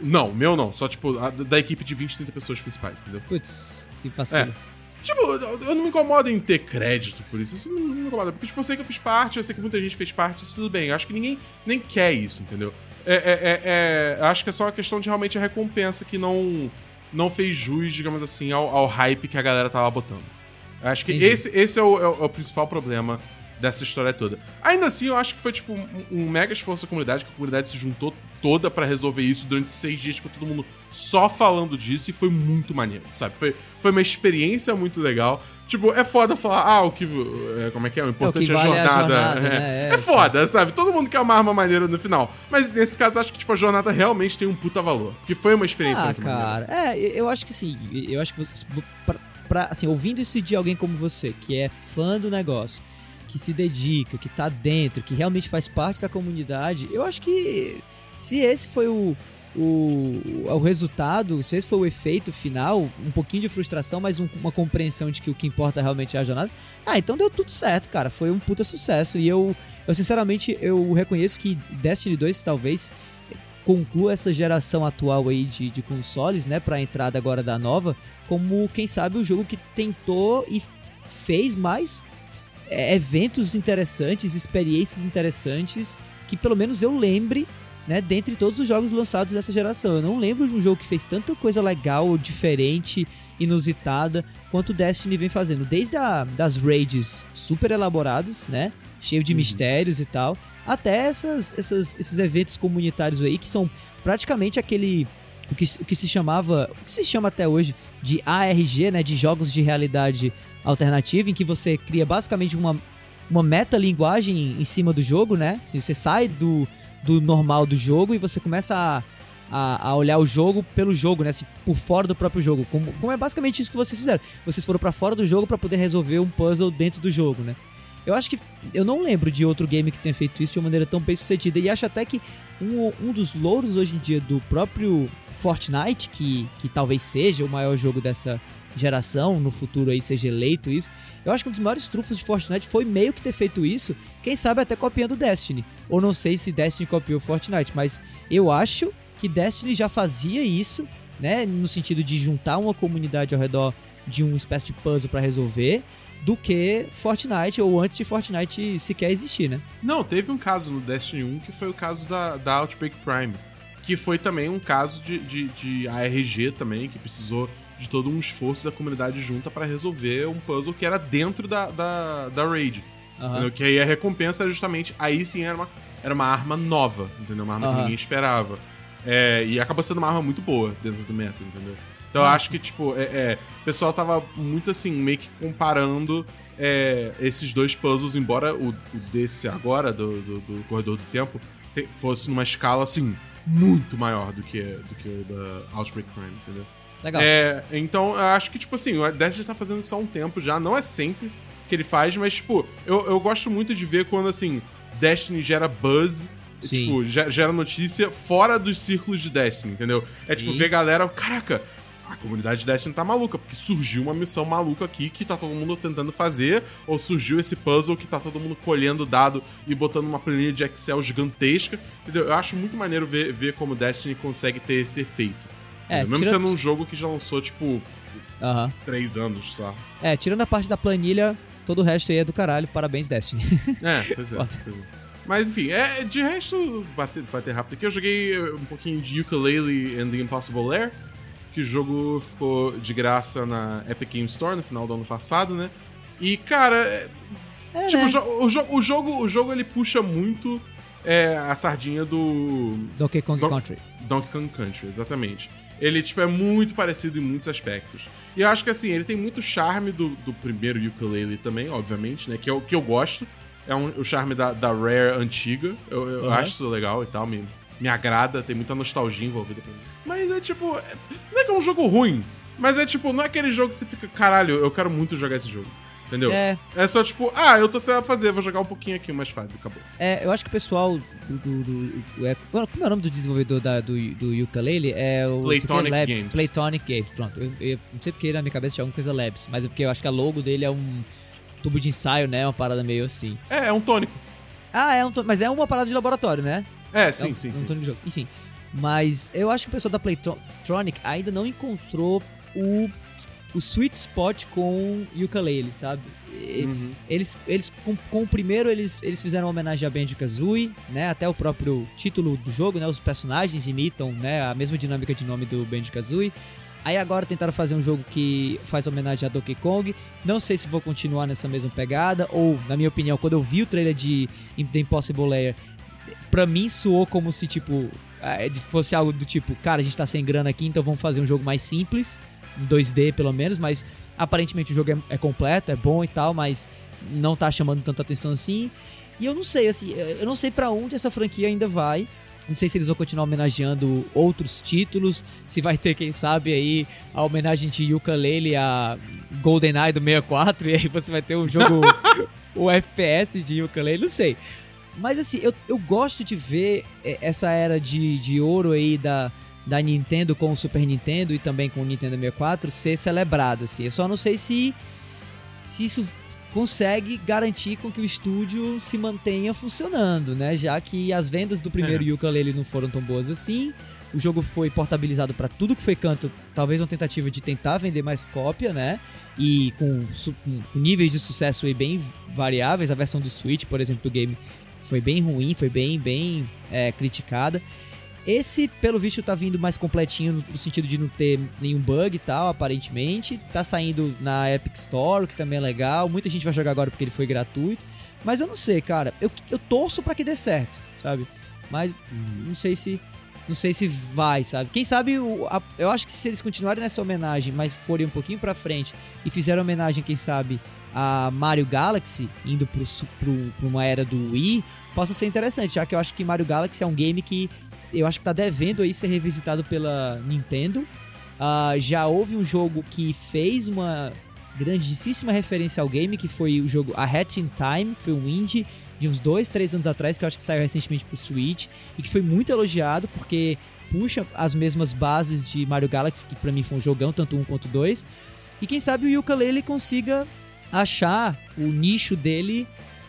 Não, meu não. Só, tipo, a- da equipe de 20, 30 pessoas principais, entendeu? Putz, que vacilo. Tipo, eu não me incomodo em ter crédito por isso. Isso não me incomoda. Porque, tipo, eu sei que eu fiz parte, eu sei que muita gente fez parte, isso tudo bem. Eu acho que ninguém nem quer isso, entendeu? É, é, é, é- acho que é só uma questão de realmente a recompensa que não, não fez jus, digamos assim, ao, ao hype que a galera tava botando. Eu acho que Entendi. esse, esse é, o, é o- é o principal problema dessa história toda. Ainda assim, eu acho que foi, tipo, um, um mega esforço da comunidade, que a comunidade se juntou toda pra resolver isso durante seis dias, com todo mundo só falando disso, e foi muito maneiro, sabe? Foi, foi uma experiência muito legal. Tipo, é foda falar, ah, o que. é, como é que é? O importante é, a vale é a jornada. jornada, é, né? É É, foda, sabe? Todo mundo quer uma arma maneira no final. Mas nesse caso, acho que, tipo, a jornada realmente tem um puta valor. Porque foi uma experiência Ah, muito maneira. cara. É, eu acho que sim. Eu acho que você, pra, assim, ouvindo isso de alguém como você, que é fã do negócio, que se dedica, que tá dentro, que realmente faz parte da comunidade, eu acho que se esse foi o, o, o resultado, se esse foi o efeito final, um pouquinho de frustração, mas um- uma compreensão de que o que importa realmente é a jornada, ah, então deu tudo certo, cara. Foi um puta sucesso. E eu, eu sinceramente, eu reconheço que Destiny 2 talvez conclua essa geração atual aí de, de consoles, né, pra entrada agora da nova, como, quem sabe, o jogo que tentou e fez mais é, eventos interessantes, experiências interessantes, que pelo menos eu lembre, né, dentre todos os jogos lançados dessa geração. Eu não lembro de um jogo que fez tanta coisa legal, diferente, inusitada, quanto o Destiny vem fazendo. Desde a, das raids super elaboradas, né, cheio de mistérios e tal, até essas, essas- esses eventos comunitários aí que são praticamente aquele o que, o que se chamava, o que se chama até hoje de ARG, né, de jogos de realidade alternativa, em que você cria basicamente uma, uma metalinguagem em cima do jogo, né? Assim, você sai do, do normal do jogo e você começa a, a, a olhar o jogo pelo jogo, né? Assim, por fora do próprio jogo. Como, como é basicamente isso que vocês fizeram. Vocês foram pra fora do jogo pra poder resolver um puzzle dentro do jogo, né? Eu acho que. Eu não lembro de outro game que tenha feito isso de uma maneira tão bem sucedida. E acho até que um, um dos louros hoje em dia do próprio Fortnite, que, que talvez seja o maior jogo dessa geração, no futuro aí seja eleito isso. Eu acho que um dos maiores trufos de Fortnite foi meio que ter feito isso, quem sabe até copiando Destiny. Ou não sei se Destiny copiou Fortnite, mas eu acho que Destiny já fazia isso, né, no sentido de juntar uma comunidade ao redor de uma espécie de puzzle pra resolver, do que Fortnite, ou antes de Fortnite sequer existir, né? Não, teve um caso no Destiny 1 que foi o caso da, da Outbreak Prime. Que foi também um caso de, de, de ARG também, que precisou de todo um esforço da comunidade junta pra resolver um puzzle que era dentro da, da, da raid. Entendeu? Que aí a recompensa era justamente. Aí sim era uma, era uma arma nova, entendeu? Uma arma que Aham. ninguém esperava. É, e acabou sendo uma arma muito boa dentro do meta, entendeu? Então eu acho que, tipo, é, é, o pessoal tava muito assim, meio que comparando é, esses dois puzzles, embora o, o desse agora, do, do, do Corredor do Tempo, te- fosse numa escala, assim, muito maior do que, do que o da Outbreak Prime, entendeu? Legal. É, então, eu acho que, tipo assim, o Destiny tá fazendo isso há um tempo já. Não é sempre que ele faz, mas, tipo, eu, eu gosto muito de ver quando, assim, Destiny gera buzz. Sim. Tipo, ge- gera notícia fora dos círculos de Destiny, entendeu? É tipo, Sim. ver galera, caraca, a comunidade de Destiny tá maluca, porque surgiu uma missão maluca aqui que tá todo mundo tentando fazer, ou surgiu esse puzzle que tá todo mundo colhendo dado e botando uma planilha de Excel gigantesca, entendeu? Eu acho muito maneiro ver, ver como Destiny consegue ter esse efeito. É? Mesmo tira- sendo um jogo que já lançou, tipo, três anos só. É, tirando a parte da planilha, todo o resto aí é do caralho. Parabéns, Destiny. É, pois é. Pois é. Mas enfim, é, de resto, bater, bater rápido aqui, eu joguei um pouquinho de Ukulele and the Impossible Lair, que o jogo ficou de graça na Epic Game Store no final do ano passado, né? E, cara, é, É, tipo, né? o, jo- o, jo- o jogo, o jogo ele puxa muito é, a sardinha do Donkey Kong Don- Country. Donkey Kong Country, exatamente. Ele, tipo, é muito parecido em muitos aspectos. E eu acho que, assim, ele tem muito charme do, do primeiro ukulele também, obviamente, né? Que é o que eu gosto. É um- o charme da, da Rare antiga. Eu, eu Aham. acho isso legal e tal, me, me agrada, tem muita nostalgia envolvida pra mim. Mas é, tipo... é- não é que é um jogo ruim, mas é, tipo, não é aquele jogo que você fica... Caralho, eu quero muito jogar esse jogo. Entendeu? É, É só, tipo... Ah, eu tô sem nada fazer, vou jogar um pouquinho aqui, umas fases, acabou. é, eu acho que o pessoal do. do- do- é, como é o nome do desenvolvedor da- do, do ukulele? É o. Playtonic Lab- Games. Playtonic Games, pronto. Eu, eu não sei porque na minha cabeça tinha alguma coisa Labs, mas é porque eu acho que a logo dele é um tubo de ensaio, né? Uma parada meio assim. É, é um tônico. Ah, é um, to- mas é uma parada de laboratório, né? É, É sim, um, sim, um sim. tônico de jogo. Enfim. Mas eu acho que o pessoal da Playtronic ainda não encontrou o, o sweet spot com ukulele, sabe? E- Uhum. Eles, eles com, com o primeiro, eles, eles fizeram homenagem a Banjo-Kazooie, né? Até o próprio título do jogo, né? Os personagens imitam, né? A mesma dinâmica de nome do Banjo-Kazooie. Aí agora tentaram fazer um jogo que faz homenagem a Donkey Kong. Não sei se vou continuar nessa mesma pegada, ou, na minha opinião, quando eu vi o trailer de The Impossible Layer, pra mim soou como se, tipo, de- fosse algo do tipo, cara, a gente tá sem grana aqui, então vamos fazer um jogo mais simples, em 2D pelo menos, mas aparentemente o jogo é, é completo, é bom e tal, mas não tá chamando tanta atenção assim. E eu não sei, assim, eu não sei pra onde essa franquia ainda vai. Não sei se eles vão continuar homenageando outros títulos, se vai ter, quem sabe, aí a homenagem de Ukulele a GoldenEye do 64, e aí você vai ter um jogo, o FPS de Ukulele, não sei. Mas assim, eu, eu gosto de ver eh, essa era de, de ouro aí da, da Nintendo com o Super Nintendo e também com o Nintendo 64 ser celebrada, assim. Eu só não sei se, se isso consegue garantir com que o estúdio se mantenha funcionando, né? Já que as vendas do primeiro É. ukulele não foram tão boas assim. O jogo foi portabilizado para tudo que foi canto, talvez uma tentativa de tentar vender mais cópia, né? E com, com níveis de sucesso aí bem variáveis. A versão do Switch, por exemplo, do game foi bem ruim, foi bem, bem é, criticada. Esse, pelo visto, tá vindo mais completinho no, sentido de não ter nenhum bug e tal, aparentemente. Tá saindo na Epic Store, o que também é legal. Muita gente vai jogar agora porque ele foi gratuito. Mas eu não sei, cara. Eu, eu torço pra que dê certo, sabe? Mas não sei se. Não sei se vai, sabe? Quem sabe, o- a- eu acho que se eles continuarem nessa homenagem, mas forem um pouquinho pra frente e fizeram homenagem, quem sabe, a Mario Galaxy, indo pra uma era do Wii, possa ser interessante, já que eu acho que Mario Galaxy é um game que eu acho que tá devendo aí ser revisitado pela Nintendo. Ah, já houve um jogo que fez uma grandíssima referência ao game, que foi o jogo A Hat in Time, que foi um indie de uns dois, três anos atrás, que eu acho que saiu recentemente pro Switch, e que foi muito elogiado, porque puxa as mesmas bases de Mario Galaxy, que pra mim foi um jogão, tanto um quanto dois. E quem sabe o Yooka-Laylee consiga achar o nicho dele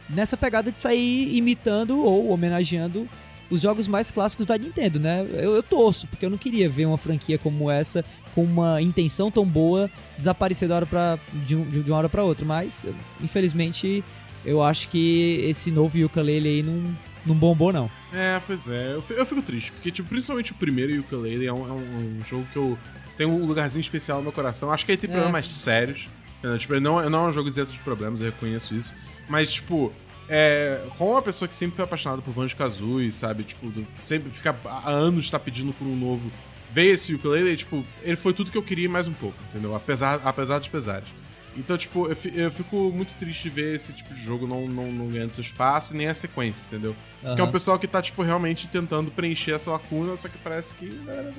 nessa pegada de sair imitando ou homenageando os jogos mais clássicos da Nintendo, né? Eu, eu torço, porque eu não queria ver uma franquia como essa com uma intenção tão boa desaparecer da hora pra, de, um- de uma hora pra outra, mas infelizmente eu acho que esse novo Yooka-Laylee aí não, não bombou não. É, pois é. Eu fi- eu fico triste, porque, tipo, principalmente o primeiro Ukulele é um, é um- um jogo que eu, tem um lugarzinho especial no meu coração. Acho que ele tem É. problemas sérios. Entendeu? Tipo, ele não, não é um jogo isento de problemas, eu reconheço isso. Mas, tipo, é, como uma pessoa que sempre foi apaixonada por Banjo Kazooie, sabe? Tipo, sempre fica há anos tá pedindo por um novo. Veio esse ukulele e, tipo, ele foi tudo que eu queria mais um pouco, entendeu? Apesar, apesar dos pesares. Então, tipo, eu, fi- eu fico muito triste de ver esse tipo de jogo não, não, não ganhando seu espaço e nem a sequência, entendeu? Que é um pessoal que tá, tipo, realmente tentando preencher essa lacuna, só que parece que. é,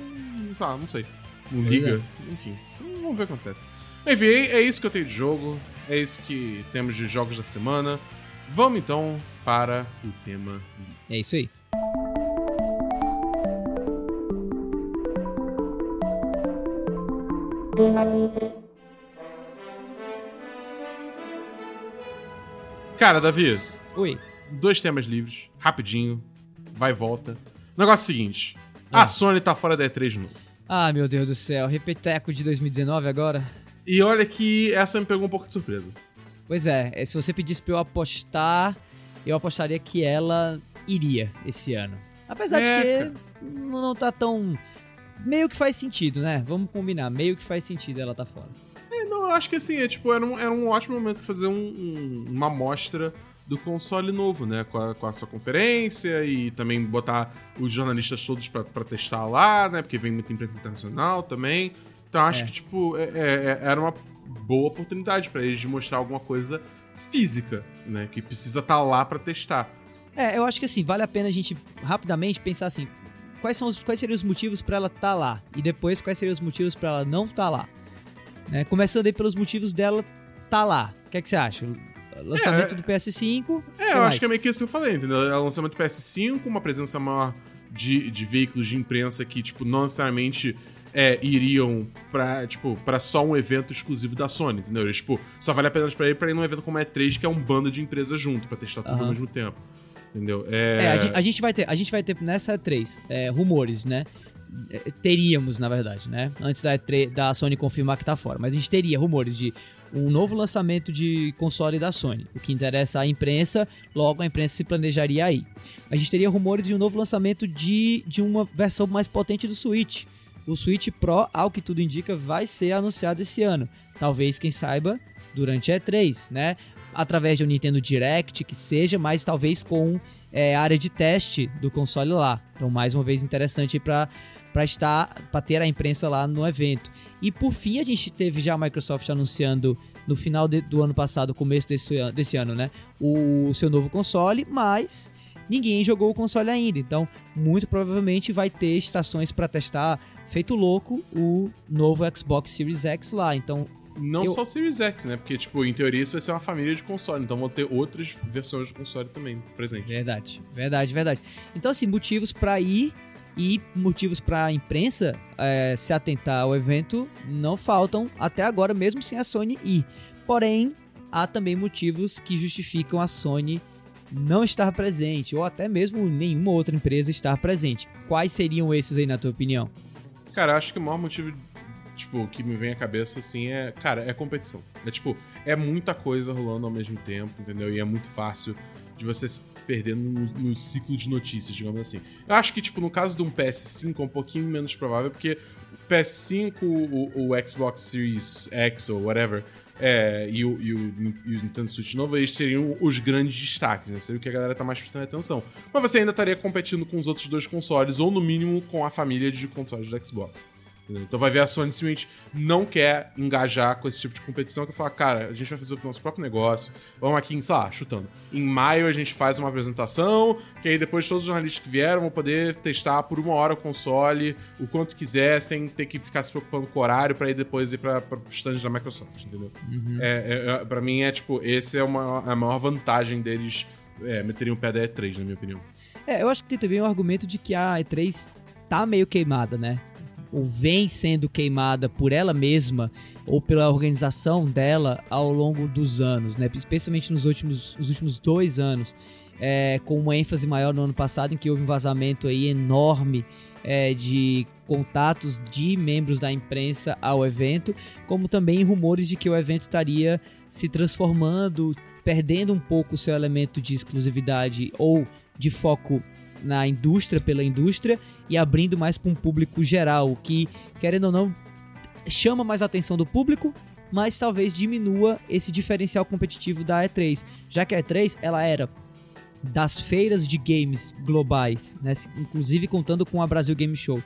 Não, sei lá, não sei. Não liga. Enfim, vamos ver o que acontece. Enfim, é isso que eu tenho de jogo. É isso que temos de jogos da semana. Vamos então para o tema. É isso aí. Cara, Davi, Oi. dois temas livres, rapidinho, vai e volta. O negócio é o seguinte: Ah. a Sony tá fora da E3 de novo. Ah, meu Deus do céu. Repeteco de 2019 agora? E olha que essa me pegou um pouco de surpresa. Pois é, é, se você pedisse pra eu apostar, eu apostaria que ela iria esse ano. Apesar É, de cara. que não não tá tão. Meio que faz sentido, né? Vamos combinar, meio que faz sentido ela tá fora. É, não, eu acho que assim, é, tipo, era um, era um ótimo momento pra fazer um- um- uma amostra do console novo, né? Com a, com a sua conferência e também botar os jornalistas todos pra, pra testar lá, né? Porque vem muita imprensa internacional também. Então eu acho É. que, tipo, é- é- é- era uma boa oportunidade pra eles de mostrar alguma coisa física, né? Que precisa estar lá pra testar. É, eu acho que assim, vale a pena a gente rapidamente pensar assim: quais, são os, quais seriam os motivos pra ela estar lá? E depois, quais seriam os motivos pra ela não estar lá? Né? Começando aí pelos motivos dela tá lá. O que, é que você acha? Lançamento É, do PS5. É, eu mais? acho que é meio que isso que eu falei, entendeu? É o lançamento do PS5, uma presença maior de, de veículos de imprensa que, tipo, não necessariamente é, iriam pra, tipo, pra só um evento exclusivo da Sony, entendeu? Eles, tipo, só vale a pena pra ir pra ir num evento como a E3, que é um bando de empresas junto, pra testar tudo ao mesmo tempo. Entendeu? É, a, gen- a gente vai ter, a gente vai ter nessa E3 é, rumores, né? É, Teríamos, na verdade, né? Antes da, E3 da Sony confirmar que tá fora. Mas a gente teria rumores de um novo lançamento de console da Sony. O que interessa à imprensa, logo a imprensa se planejaria aí. A gente teria rumores de um novo lançamento de, de uma versão mais potente do Switch. O Switch Pro, ao que tudo indica, vai ser anunciado esse ano. Talvez, quem saiba, durante a E3, né? Através de um Nintendo Direct, que seja, mas talvez com é, área de teste do console lá. Então, mais uma vez, interessante para para estar, para ter a imprensa lá no evento. E por fim, a gente teve já a Microsoft anunciando no final de- do ano passado, começo desse, desse ano, né, o seu novo console, mas ninguém jogou o console ainda. Então, muito provavelmente vai ter estações para testar, feito louco, o novo Xbox Series X lá. Então, Não eu- só o Series X, né? Porque, tipo, em teoria isso vai ser uma família de console, então vão ter outras versões de console também presente. Verdade, verdade, verdade. Então, assim, motivos pra ir e motivos pra imprensa é, se atentar ao evento não faltam até agora, mesmo sem a Sony ir. Porém, há também motivos que justificam a Sony não estar presente, ou até mesmo nenhuma outra empresa estar presente. Quais seriam esses aí, na tua opinião? Cara, acho que o maior motivo, tipo, que me vem à cabeça, assim, é, cara, é competição. É tipo, é muita coisa rolando ao mesmo tempo, entendeu? E é muito fácil de você se perder no, no ciclo de notícias, digamos assim. Eu acho que, tipo, no caso de um PS5 é um pouquinho menos provável, porque o PS5, o, o Xbox Series X ou whatever, é, e, o, e, o, e o Nintendo Switch novo, eles seriam os grandes destaques, né? Seria o que a galera tá mais prestando atenção. Mas você ainda estaria competindo com os outros dois consoles, ou no mínimo com a família de consoles do Xbox. Então vai ver a Sony simplesmente não quer engajar com esse tipo de competição, que fala, cara, a gente vai fazer o nosso próprio negócio, vamos aqui, sei lá, chutando. Em maio a gente faz uma apresentação, que aí depois todos os jornalistas que vieram vão poder testar por uma hora o console, o quanto quiser, sem ter que ficar se preocupando com o horário pra ir depois ir pra, pra stand da Microsoft, entendeu? É, é, é, pra mim é tipo, esse é uma, a maior vantagem deles é, meterem o pé da E3, na minha opinião. É, eu acho que tem também o argumento de que a E3 tá meio queimada, né? Ou vem sendo queimada por ela mesma ou pela organização dela ao longo dos anos, né? Especialmente nos últimos, nos últimos dois anos. É, com uma ênfase maior no ano passado, em que houve um vazamento aí enorme é, de contatos de membros da imprensa ao evento, como também rumores de que o evento estaria se transformando, perdendo um pouco o seu elemento de exclusividade ou de foco na indústria pela indústria e abrindo mais para um público geral, o que, querendo ou não, chama mais a atenção do público, mas talvez diminua esse diferencial competitivo da E3, já que a E3 ela era das feiras de games globais, né, inclusive contando com a Brasil Game Show,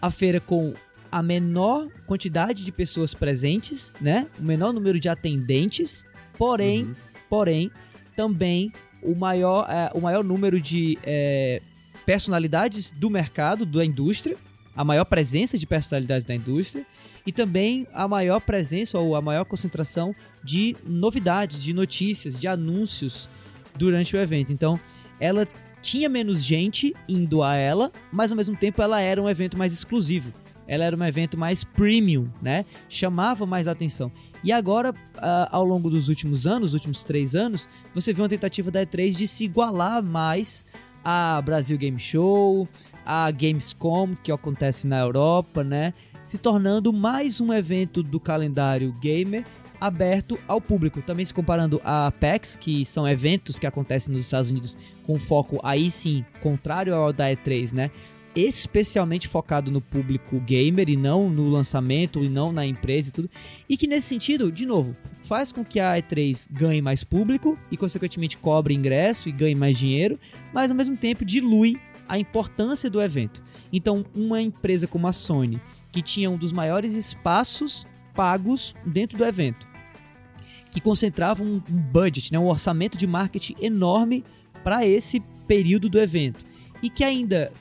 a feira com a menor quantidade de pessoas presentes, né, o menor número de atendentes, porém, uhum. porém, também o maior, é, o maior número de é, personalidades do mercado, da indústria, a maior presença de personalidades da indústria e também a maior presença ou a maior concentração de novidades, de notícias, de anúncios durante o evento. Então, ela tinha menos gente indo a ela, mas ao mesmo tempo ela era um evento mais exclusivo. Ela era um evento mais premium, né? Chamava mais atenção. E agora, uh, ao longo dos últimos anos, últimos três anos, você vê uma tentativa da E3 de se igualar mais a Brasil Game Show, a Gamescom, que acontece na Europa, né? Se tornando mais um evento do calendário gamer aberto ao público. Também se comparando a PAX, que são eventos que acontecem nos Estados Unidos com foco aí sim, contrário ao da E3, né? Especialmente focado no público gamer e não no lançamento e não na empresa e tudo. E que nesse sentido, de novo, faz com que a E3 ganhe mais público e consequentemente cobre ingresso e ganhe mais dinheiro, mas ao mesmo tempo dilui a importância do evento. Então, uma empresa como a Sony, que tinha um dos maiores espaços pagos dentro do evento, que concentrava um, budget, né, um orçamento de marketing enorme para esse período do evento, e que ainda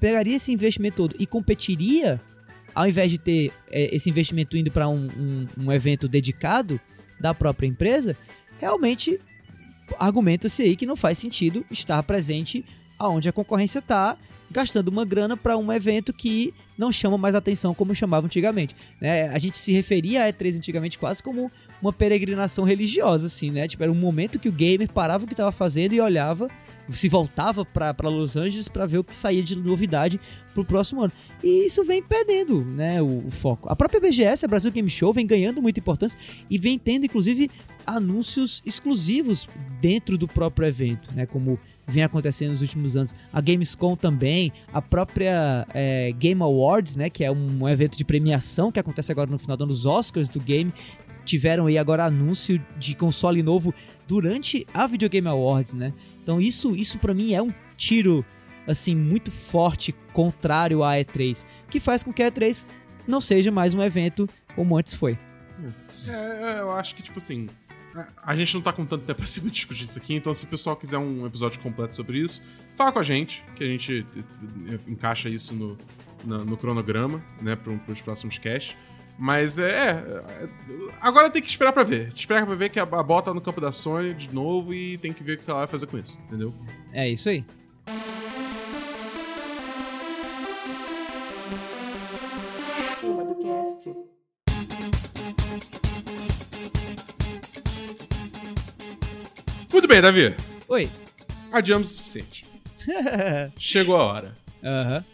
pegaria esse investimento todo e competiria, ao invés de ter é, esse investimento indo para um, um, um evento dedicado da própria empresa, realmente argumenta-se aí que não faz sentido estar presente aonde a concorrência está, gastando uma grana para um evento que não chama mais atenção como chamava antigamente. Né? A gente se referia a E3 antigamente quase como uma peregrinação religiosa, assim, né? Tipo, era um momento que o gamer parava o que estava fazendo e olhava se voltava para Los Angeles para ver o que saía de novidade pro próximo ano. E isso vem perdendo, né, o, o, foco. A própria BGS, a Brasil Game Show, vem ganhando muita importância e vem tendo inclusive anúncios exclusivos dentro do próprio evento, né, como vem acontecendo nos últimos anos. A Gamescom também, a própria é, Game Awards, né, que é um evento de premiação que acontece agora no final do ano, os Oscars do game, tiveram aí agora anúncio de console novo durante a Video Game Awards, né? Então isso, isso para mim é um tiro assim muito forte contrário à E3, que faz com que a E3 não seja mais um evento como antes foi. É, eu acho que tipo assim, a gente não tá com tanto tempo assim pra discutir isso aqui, então se o pessoal quiser um episódio completo sobre isso, fala com a gente, que a gente encaixa isso no, no, no cronograma, né, pro, pros próximos casts. Mas é, é, Agora tem que esperar pra ver. Espera pra ver que a, a bola tá no campo da Sony de novo e tem que ver o que ela vai fazer com isso, entendeu? É isso aí. Muito bem, Davi. Oi. Adiamos o suficiente. Chegou a hora. Aham. Uhum.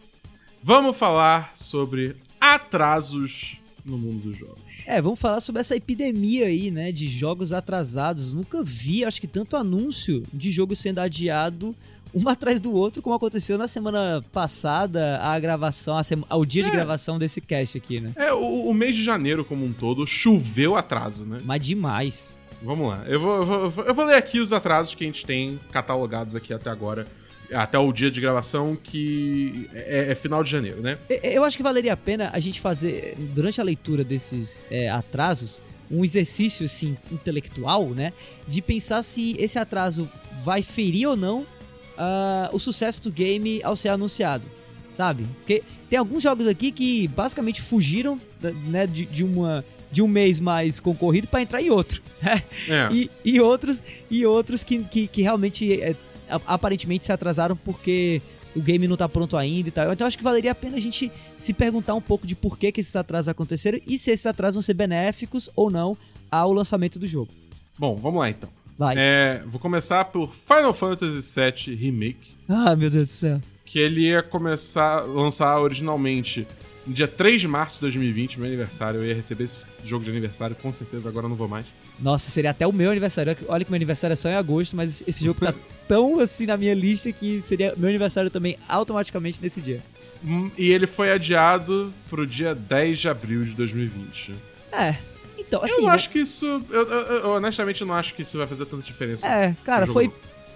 Vamos falar sobre atrasos no mundo dos jogos. É, vamos falar sobre essa epidemia aí, né, de jogos atrasados. Nunca vi, acho que tanto anúncio de jogo sendo adiado um atrás do outro, como aconteceu na semana passada, a gravação, a sema, ao dia é. de gravação desse cast aqui, né? É, o, o, mês de janeiro como um todo choveu atraso, né? Mas demais. Vamos lá, eu vou, eu vou, eu vou ler aqui os atrasos que a gente tem catalogados aqui até agora até o dia de gravação, que é, é, final de janeiro, né? Eu acho que valeria a pena a gente fazer, durante a leitura desses é, atrasos, um exercício assim intelectual, né, de pensar se esse atraso vai ferir ou não uh, o sucesso do game ao ser anunciado, sabe? Porque tem alguns jogos aqui que basicamente fugiram, né, de, de uma de um mês mais concorrido para entrar em outro, né? É. E, e outros e outros que, que, que realmente é, aparentemente se atrasaram porque o game não tá pronto ainda e tal. Então acho que valeria a pena a gente se perguntar um pouco de por que, que esses atrasos aconteceram e se esses atrasos vão ser benéficos ou não ao lançamento do jogo. Bom, vamos lá então. Vai. É, vou começar por Final Fantasy VII Remake. Ah, meu Deus do céu. Que ele ia começar a lançar originalmente no dia 3 de março de 2020, meu aniversário. Eu ia receber esse jogo de aniversário, com certeza agora não vou mais. Nossa, seria até o meu aniversário. Olha que meu aniversário é só em agosto, mas esse jogo tá tão assim na minha lista que seria meu aniversário também automaticamente nesse dia. Hum, E ele foi adiado pro dia 10 de abril de 2020. É. Então, assim. eu não né? acho que isso. Eu, eu- eu honestamente não acho que isso vai fazer tanta diferença. É, cara, foi.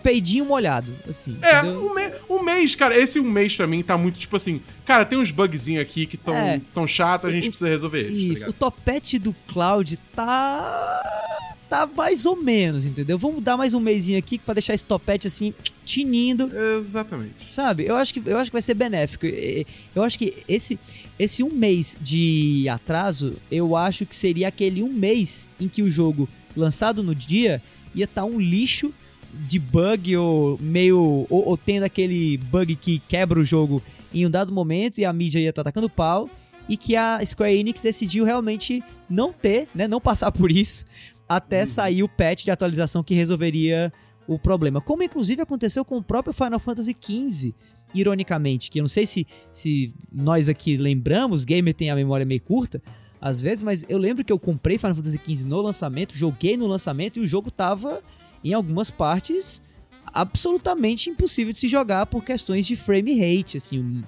Peidinho molhado, assim. É, um, me- um mês, cara, esse um mês pra mim tá muito tipo assim. Cara, tem uns bugzinhos aqui que tão, É. tão chatos, a gente O- precisa resolver eles. tá Isso, o ligado? topete do Cloud tá. tá mais ou menos, entendeu? Vamos dar mais um mêsinho aqui pra deixar esse topete assim, tinindo. Exatamente. Sabe? Eu acho que, eu acho que vai ser benéfico. Eu acho que esse, esse um mês de atraso, eu acho que seria aquele um mês em que o jogo lançado no dia ia estar um lixo de bug ou meio. Ou, ou tendo aquele bug que quebra o jogo em um dado momento e a mídia ia estar atacando pau. E que a Square Enix decidiu realmente não ter, né? Não passar por isso até sair o patch de atualização que resolveria o problema. Como inclusive aconteceu com o próprio Final Fantasy XV, ironicamente, que eu não sei se, se nós aqui lembramos, gamer tem a memória meio curta, às vezes, mas eu lembro que eu comprei Final Fantasy XV no lançamento, joguei no lançamento e o jogo tava em algumas partes absolutamente impossível de se jogar por questões de frame rate, assim,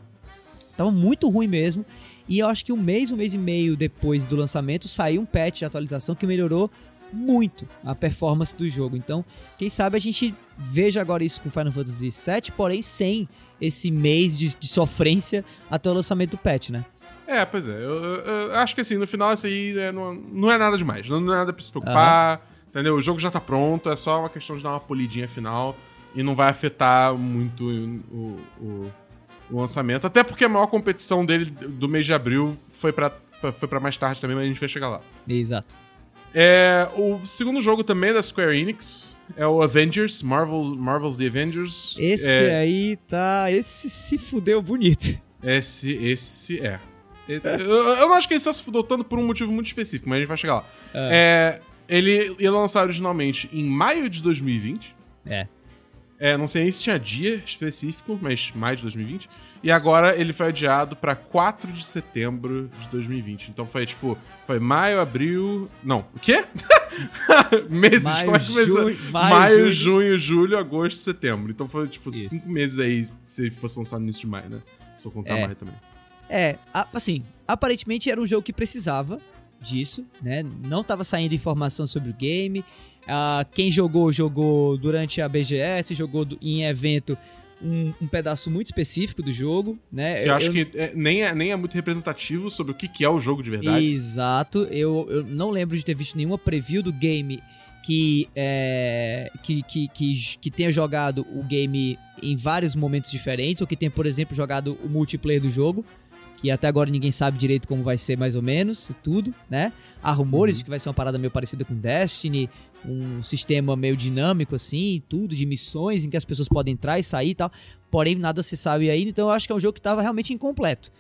tava muito ruim mesmo. E eu acho que um mês, um mês e meio depois do lançamento, saiu um patch de atualização que melhorou muito a performance do jogo. Então, quem sabe a gente veja agora isso com Final Fantasy VII, porém sem esse mês de, de sofrência até o lançamento do patch, né? É, pois é. Eu, eu- eu acho que assim, no final isso aí é, não, não é nada demais. Não, não é nada pra se preocupar. Entendeu? O jogo já tá pronto, é só uma questão de dar uma polidinha final. E não vai afetar muito o, o- o lançamento. Até porque a maior competição dele do mês de abril foi pra, pra- foi pra mais tarde também, mas a gente vai chegar lá. Exato. É, o segundo jogo também é da Square Enix é o Avengers, Marvel's, Marvel's The Avengers. Esse é, aí tá. Esse se fudeu bonito. Esse, esse é. Eu, eu não acho que ele só se fudeu tanto por um motivo muito específico, mas a gente vai chegar lá. É, ele ia lançar originalmente em maio de 2020. É. É, não sei nem se tinha dia específico, mas maio de 2020. E agora ele foi adiado pra 4 de setembro de 2020. Então foi tipo, foi maio, abril. Não, o quê? meses, Maio, como é que começou? junho- maio, Maio, junho. junho, julho, agosto, setembro. Então foi tipo Isso. cinco meses aí se ele fosse lançado no início de maio, né? Se eu contar É. maio também. É, assim, aparentemente era um jogo que precisava disso, né? Não tava saindo informação sobre o game. Ah, quem jogou, jogou durante a BGS, jogou em evento um, um pedaço muito específico do jogo, né? Eu, acho que é, nem, é, nem é muito representativo sobre o que, que é o jogo de verdade. Exato. Eu, eu não lembro de ter visto nenhuma preview do game que, é, que, que, que, que tenha jogado o game em vários momentos diferentes, ou que tenha, por exemplo, jogado o multiplayer do jogo, que até agora ninguém sabe direito como vai ser mais ou menos, e tudo, né? Há rumores Uhum. de que vai ser uma parada meio parecida com Destiny, um sistema meio dinâmico assim, e tudo, de missões em que as pessoas podem entrar e sair e tal. Porém, nada se sabe ainda, então eu acho que é um jogo que estava realmente incompleto.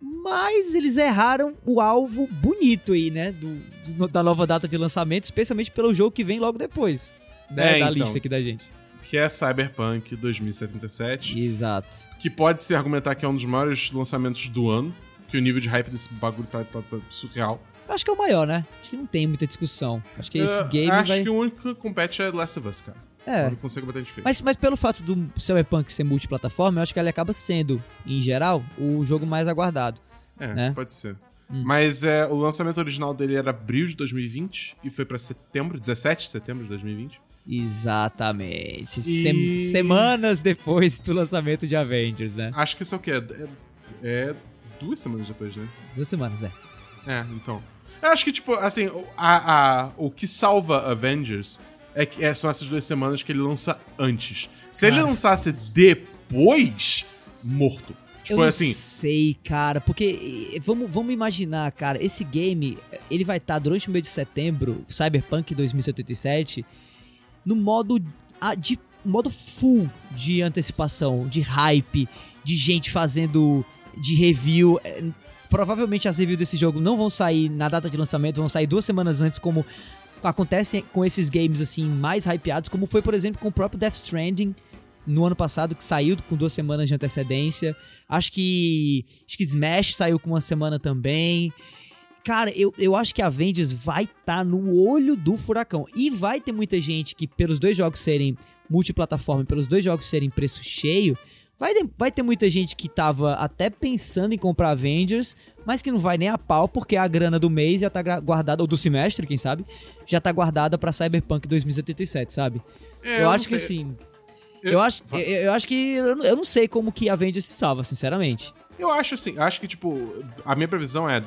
Mas eles erraram o alvo bonito aí, né? Do, do- da nova data de lançamento, especialmente pelo jogo que vem logo depois. Né, É, da então. lista aqui da gente. Que é Cyberpunk 2077. Exato. Que pode se argumentar que é um dos maiores lançamentos do ano. Que o nível de hype desse bagulho tá, tá- tá surreal. Acho que é o maior, né? Acho que não tem muita discussão. Acho que esse Eu game acho vai. que o único que compete é Last of Us, cara. É. Eu não consigo bater de frente. Mas, mas pelo fato do Cyberpunk ser multiplataforma, eu acho que ele acaba sendo, em geral, o jogo mais aguardado. É, né? pode ser. Hum. Mas é, o lançamento original dele era abril de 2020 e foi pra setembro, 17 de setembro de 2020. Exatamente. E- Sem- semanas depois do lançamento de Avengers, né? Acho que isso é o quê? É, é duas semanas depois, né? Duas semanas, é. É, então. Eu acho que, tipo, assim, o- a, a- o que salva Avengers é que é- são essas duas semanas que ele lança antes. Se ele Cara. lançasse depois, morto. eu Tipo, não assim, sei, cara, porque eh, vamos, vamos imaginar, cara, esse game, ele vai estar durante o mês de setembro, Cyberpunk 2077, no modo a- de modo full de antecipação, de hype, de gente fazendo de review. Eh, Provavelmente as reviews desse jogo não vão sair na data de lançamento, vão sair duas semanas antes, como acontece com esses games assim mais hypeados, como foi, por exemplo, com o próprio Death Stranding no ano passado, que saiu com duas semanas de antecedência. Acho que. Acho que Smash saiu com uma semana também. Cara, eu, eu acho que a Avengers vai estar no olho do furacão. E vai ter muita gente que, pelos dois jogos serem multiplataforma e pelos dois jogos serem preço cheio, vai ter, vai ter muita gente que tava até pensando em comprar Avengers, mas que não vai nem a pau porque a grana do mês já tá guardada, ou do semestre, quem sabe, já tá guardada pra Cyberpunk 2077, sabe? É, eu, não acho que assim. Eu, acho, eu, eu acho que. Eu, não- eu não sei como que a Avengers se salva, sinceramente. Eu acho assim, acho que, tipo, a minha previsão é,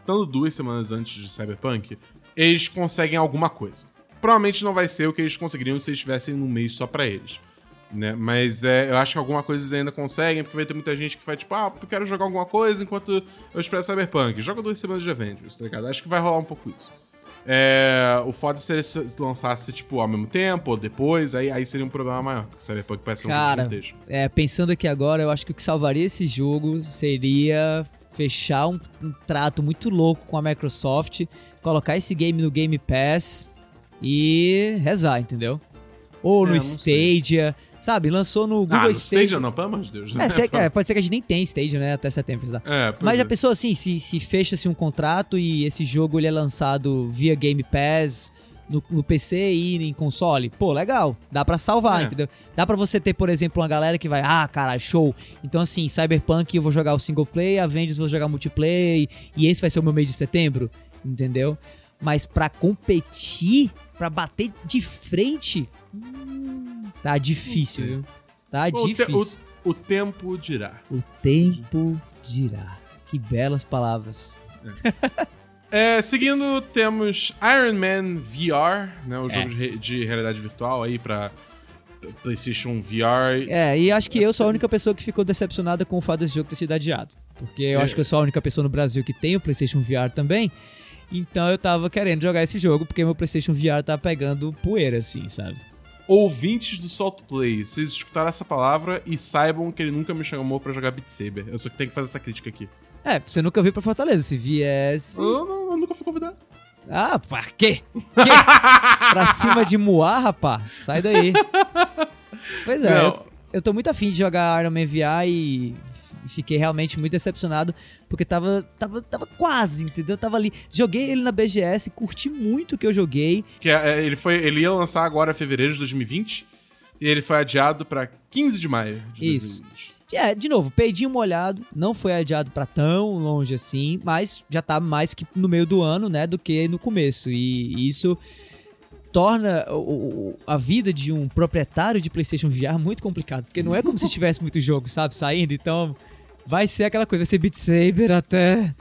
estando duas semanas antes de Cyberpunk, eles conseguem alguma coisa. Provavelmente não vai ser o que eles conseguiriam se eles estivessem num mês só pra eles. Né? Mas é, eu acho que alguma coisa eles ainda conseguem, porque vai ter muita gente que vai, tipo, ah, eu quero jogar alguma coisa enquanto eu espero Cyberpunk. Joga duas semanas de Avengers, tá ligado? Acho que vai rolar um pouco isso. É, o foda seria se lançasse, tipo, ao mesmo tempo ou depois, aí, aí seria um problema maior, porque Cyberpunk parece ser um jogo Cara, gigantesco. é, pensando aqui agora, eu acho que o que salvaria esse jogo seria fechar um, um trato muito louco com a Microsoft, colocar esse game no Game Pass e rezar, entendeu? Ou É, no não sei. Stadia, sabe? Lançou no Google Ah, no Stadia. Stadia não, pelo amor de Deus. É, sei- é, pode ser que a gente nem tenha Stadia, né? Até setembro. Tá? É, Mas já é. pensou assim, se, se fecha-se um contrato e esse jogo ele é lançado via Game Pass no, no PC e em console? Pô, legal. Dá pra salvar, É. entendeu? Dá pra você ter, por exemplo, uma galera que vai, ah, cara, show. Então assim, Cyberpunk eu vou jogar o single player, Avengers eu vou jogar multiplayer e esse vai ser o meu mês de setembro, entendeu? Mas pra competir, pra bater de frente, hum, tá difícil, viu? Tá O, te- difícil. o- o tempo dirá. O tempo dirá. Que belas palavras. É, seguindo, temos Iron Man VR, né? O É. jogo de, de realidade virtual aí pra PlayStation VR. É, e acho que eu sou a única pessoa que ficou decepcionada com o fato desse jogo ter sido adiado. Porque eu É. acho que eu sou a única pessoa no Brasil que tem o PlayStation VR também. Então eu tava querendo jogar esse jogo porque meu PlayStation VR tá pegando poeira, assim, sabe? Ouvintes do Salt Play, vocês escutaram essa palavra e saibam que ele nunca me chamou pra jogar Beat Saber. Eu só tenho que fazer essa crítica aqui. É, você nunca veio pra Fortaleza. Se viesse. Eu, não- eu nunca fui convidado. Ah, pra quê? quê? pra cima de Moá, rapá? Sai daí. Pois é, eu, eu tô muito afim de jogar Iron Man VR e fiquei realmente muito decepcionado, porque tava, tava, tava quase, entendeu? Tava ali. Joguei ele na BGS, curti muito o que eu joguei. Que é, é, ele, foi, ele ia lançar agora em fevereiro de 2020 e ele foi adiado pra 15 de maio de Isso. 2020. É, de novo, peidinho molhado, não foi adiado pra tão longe assim, mas já tá mais que no meio do ano, né, do que no começo. E isso torna a vida de um proprietário de PlayStation VR muito complicado, porque não é como se tivesse muito jogo, sabe, saindo, então vai ser aquela coisa, vai ser Beat Saber até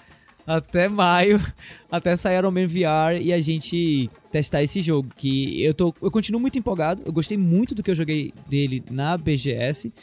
até maio, até sair Iron Man VR e a gente testar esse jogo, que eu tô eu continuo muito empolgado, eu gostei muito do que eu joguei dele na BGS.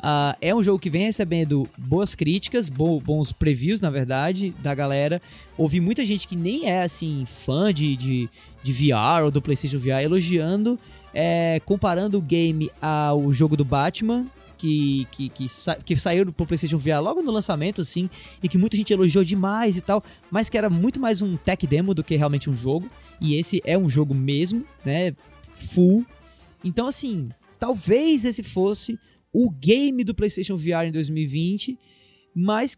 Ah, é um jogo que vem recebendo boas críticas, bo- bons previews, na verdade, da galera. Ouvi muita gente que nem é, assim, fã de, de, de VR ou do PlayStation VR elogiando, é, comparando o game ao jogo do Batman, que, que, que, sa- que saiu pro PlayStation VR logo no lançamento, assim, e que muita gente elogiou demais e tal, mas que era muito mais um tech demo do que realmente um jogo. E esse é um jogo mesmo, né? Full. Então, assim, talvez esse fosse o game do PlayStation VR em 2020, mas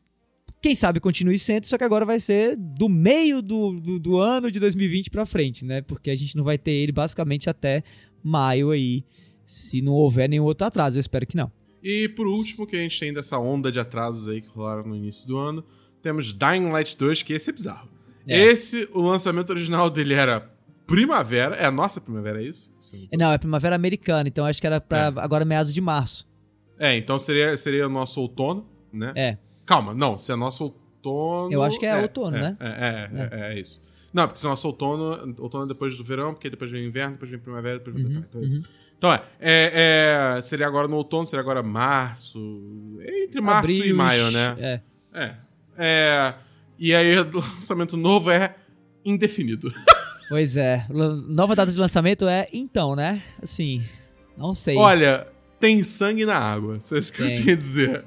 quem sabe continue sendo, só que agora vai ser do meio do, do, do ano de 2020 pra frente, né? Porque a gente não vai ter ele basicamente até maio aí, se não houver nenhum outro atraso, eu espero que não. E por último, que a gente tem dessa onda de atrasos aí que rolaram no início do ano, temos Dying Light 2, que esse é bizarro. É. Esse, o lançamento original dele era primavera, é a nossa primavera, é isso? Não, é primavera americana, então acho que era pra agora meados de março. É, então seria, seria o nosso outono, né? É. Calma, não, se é nosso outono... Eu acho que é outono, é, né? É, é, é, é isso. Não, porque se é nosso outono, outono é depois do verão, porque depois vem inverno, depois vem primavera, depois vem Uhum. Então, é isso. Então é, é, é, seria agora no outono, seria agora março, entre março e Abril, maio, né? É. É. É. E aí o lançamento novo é indefinido. Pois é. Nova data de lançamento é então, né? Assim, não sei. Olha, tem sangue na água. Isso é isso que eu Tem. tenho a dizer.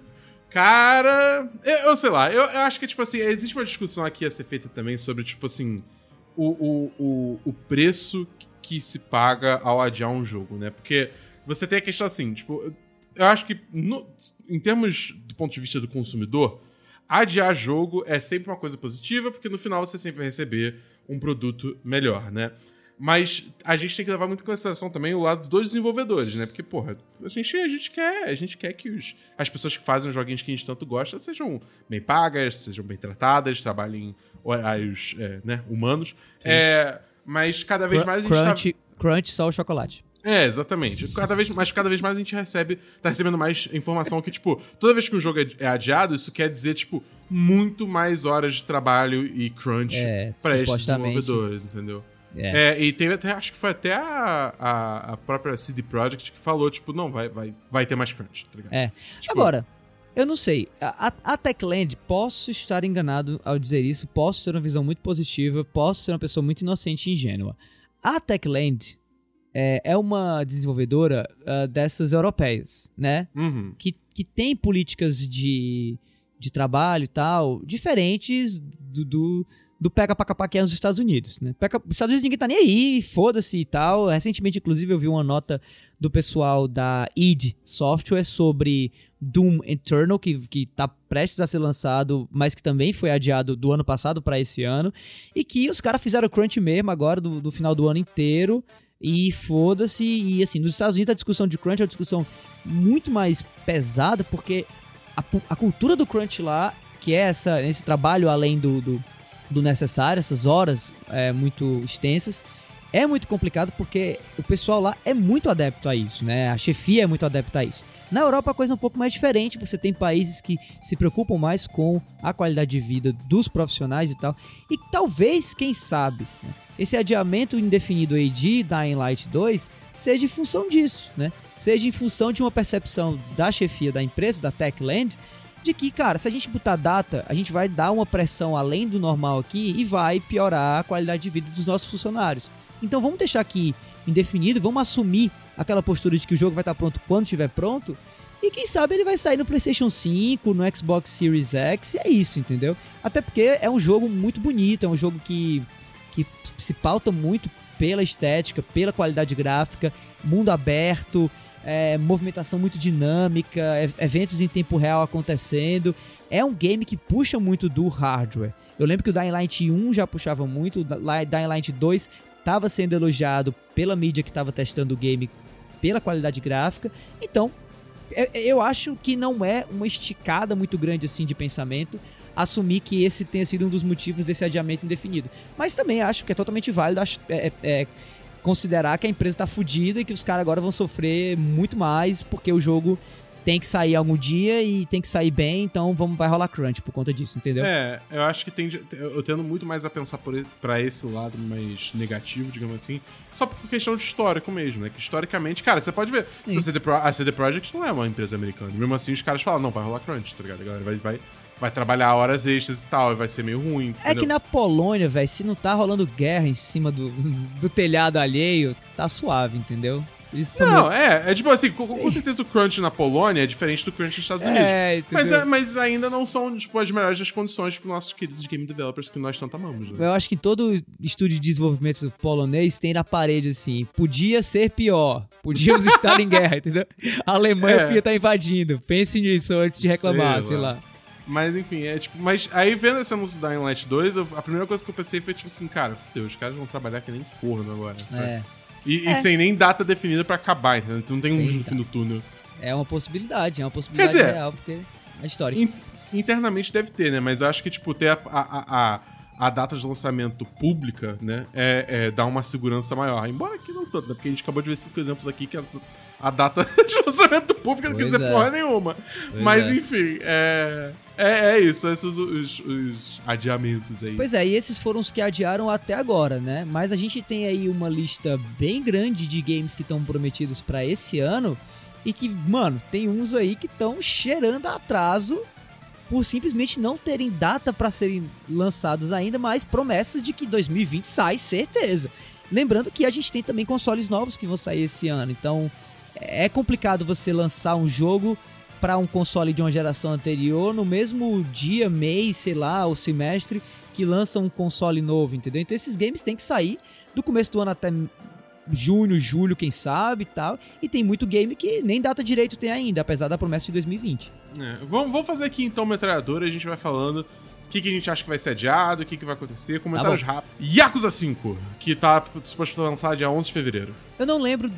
Cara, eu, eu sei lá, eu, eu acho que, tipo assim, existe uma discussão aqui a ser feita também sobre, tipo assim, o, o, o, o preço que se paga ao adiar um jogo, né? Porque você tem a questão assim, tipo, eu acho que no- em termos do ponto de vista do consumidor, adiar jogo é sempre uma coisa positiva, porque no final você sempre vai receber um produto melhor, né? Mas a gente tem que levar muito em consideração também o lado dos desenvolvedores, né? Porque, porra, a gente, a gente quer, a gente quer que os, as pessoas que fazem os joguinhos que a gente tanto gosta sejam bem pagas, sejam bem tratadas, trabalhem horários é, né, humanos. É, mas cada vez mais a gente crunch, tá... crunch só o chocolate. É, exatamente. Cada vez, mas cada vez mais a gente recebe, tá recebendo mais informação que, tipo, toda vez que um jogo é, é adiado, isso quer dizer, tipo, muito mais horas de trabalho e crunch É, pra esses desenvolvedores, entendeu? É. É, e teve até, acho que foi até a, a, a própria CD Projekt que falou, tipo, não, vai, vai, vai ter mais crunch, tá ligado? É. Tipo, Agora, eu não sei. A, a- Techland, posso estar enganado ao dizer isso, posso ter uma visão muito positiva, posso ser uma pessoa muito inocente e ingênua. A Techland é, é uma desenvolvedora ah, dessas europeias, né? Uhum. Que, que tem políticas de, de trabalho e tal diferentes do, do, do pega pra capar que é nos Estados Unidos, né? Pega, os Estados Unidos ninguém tá nem aí, foda-se e tal. Recentemente, inclusive, eu vi uma nota do pessoal da id Software sobre Doom Eternal, que, que tá prestes a ser lançado, mas que também foi adiado do ano passado pra esse ano. E que os caras fizeram crunch mesmo agora, do, do final do ano inteiro. E foda-se. E assim, nos Estados Unidos a discussão de crunch é uma discussão muito mais pesada, porque a, a cultura do crunch lá, que é essa, esse trabalho além do, do, do necessário, essas horas é, muito extensas, é muito complicado porque o pessoal lá é muito adepto a isso, né? A chefia é muito adepta a isso. Na Europa a coisa é um pouco mais diferente, você tem países que se preocupam mais com a qualidade de vida dos profissionais e tal. E talvez, quem sabe, né, esse adiamento indefinido aí de Dying Light 2 seja em função disso, né? Seja em função de uma percepção da chefia da empresa, da Techland, de que, cara, se a gente botar data, a gente vai dar uma pressão além do normal aqui e vai piorar a qualidade de vida dos nossos funcionários. Então vamos deixar aqui indefinido, vamos assumir aquela postura de que o jogo vai estar pronto quando estiver pronto. E quem sabe ele vai sair no PlayStation 5, no Xbox Series X, e é isso, entendeu? Até porque é um jogo muito bonito, é um jogo que, que se pauta muito pela estética, pela qualidade gráfica, mundo aberto, é, movimentação muito dinâmica, e- eventos em tempo real acontecendo. É um game que puxa muito do hardware. Eu lembro que o Dying Light 1 já puxava muito, o Dying Light 2 estava sendo elogiado pela mídia que estava testando o game pela qualidade gráfica. Então, eu- eu acho que não é uma esticada muito grande assim de pensamento assumir que esse tenha sido um dos motivos desse adiamento indefinido. Mas também acho que é totalmente válido é- é- é considerar que a empresa tá fudida e que os caras agora vão sofrer muito mais porque o jogo tem que sair algum dia e tem que sair bem, então vamos, vai rolar crunch por conta disso, entendeu? É, eu acho que tem. Eu tendo muito mais a pensar pra esse lado mais negativo, digamos assim. Só por questão de histórico mesmo, né? Que historicamente, cara, você pode ver. A CD, Pro- a CD Projekt não é uma empresa americana. Mesmo assim, os caras falam, não, vai rolar crunch, tá ligado? A galera vai, vai, vai trabalhar horas extras e tal, e vai ser meio ruim. É que na Polônia, velho, se não tá rolando guerra em cima do, do telhado alheio, tá suave, entendeu? São Não, é, é tipo assim, com, com certeza o crunch na Polônia é diferente do crunch nos Estados Unidos. É, entendeu? Mas, é- mas ainda não são, tipo, as melhores das condições para nossos queridos game developers que nós tanto amamos, né? Eu acho que todo estúdio de desenvolvimento polonês tem na parede assim: podia ser pior, podíamos estar em guerra, entendeu? A Alemanha É. podia estar invadindo. Pense nisso antes de reclamar, Sei sei, lá. lá. Mas enfim, é tipo. Mas aí vendo esse anúncio da Dying Light 2, eu- a primeira coisa que eu pensei foi tipo assim, cara, fudeu, os caras vão trabalhar que nem corno agora. É, E, e É. sem nem data definida pra acabar, entendeu? Então não tem Sem luz no data. fim do túnel. é uma possibilidade, é uma possibilidade dizer, real, porque é a história. In- internamente deve ter, né? Mas eu acho que, tipo, ter a, a, a, a- data de lançamento pública, né? É, é dá uma segurança maior. Embora aqui não tanto, né? Porque a gente acabou de ver cinco exemplos aqui que a, a data de lançamento pública não quer dizer é. porra nenhuma. Pois Mas é. enfim, é. É, é isso, esses os, os adiamentos aí. Pois é, e esses foram os que adiaram até agora, né? Mas a gente tem aí uma lista bem grande de games que estão prometidos pra esse ano e que, mano, tem uns aí que estão cheirando atraso por simplesmente não terem data pra serem lançados ainda, mas promessas de que 2020 sai, certeza. Lembrando que a gente tem também consoles novos que vão sair esse ano, então é complicado você lançar um jogo para um console de uma geração anterior no mesmo dia, mês, sei lá, ou semestre que lança um console novo, entendeu? Então esses games têm que sair do começo do ano até junho, julho, quem sabe e tal. E tem muito game que nem data direito tem ainda, apesar da promessa de 2020. É, vamos, vamos fazer aqui então metralhadora, a gente vai falando que, que a gente acha que vai ser adiado, o que, que vai acontecer, comentários Tá rápidos. Yakuza 5, que tá suposto pra lançar dia 11 de fevereiro. Eu não lembro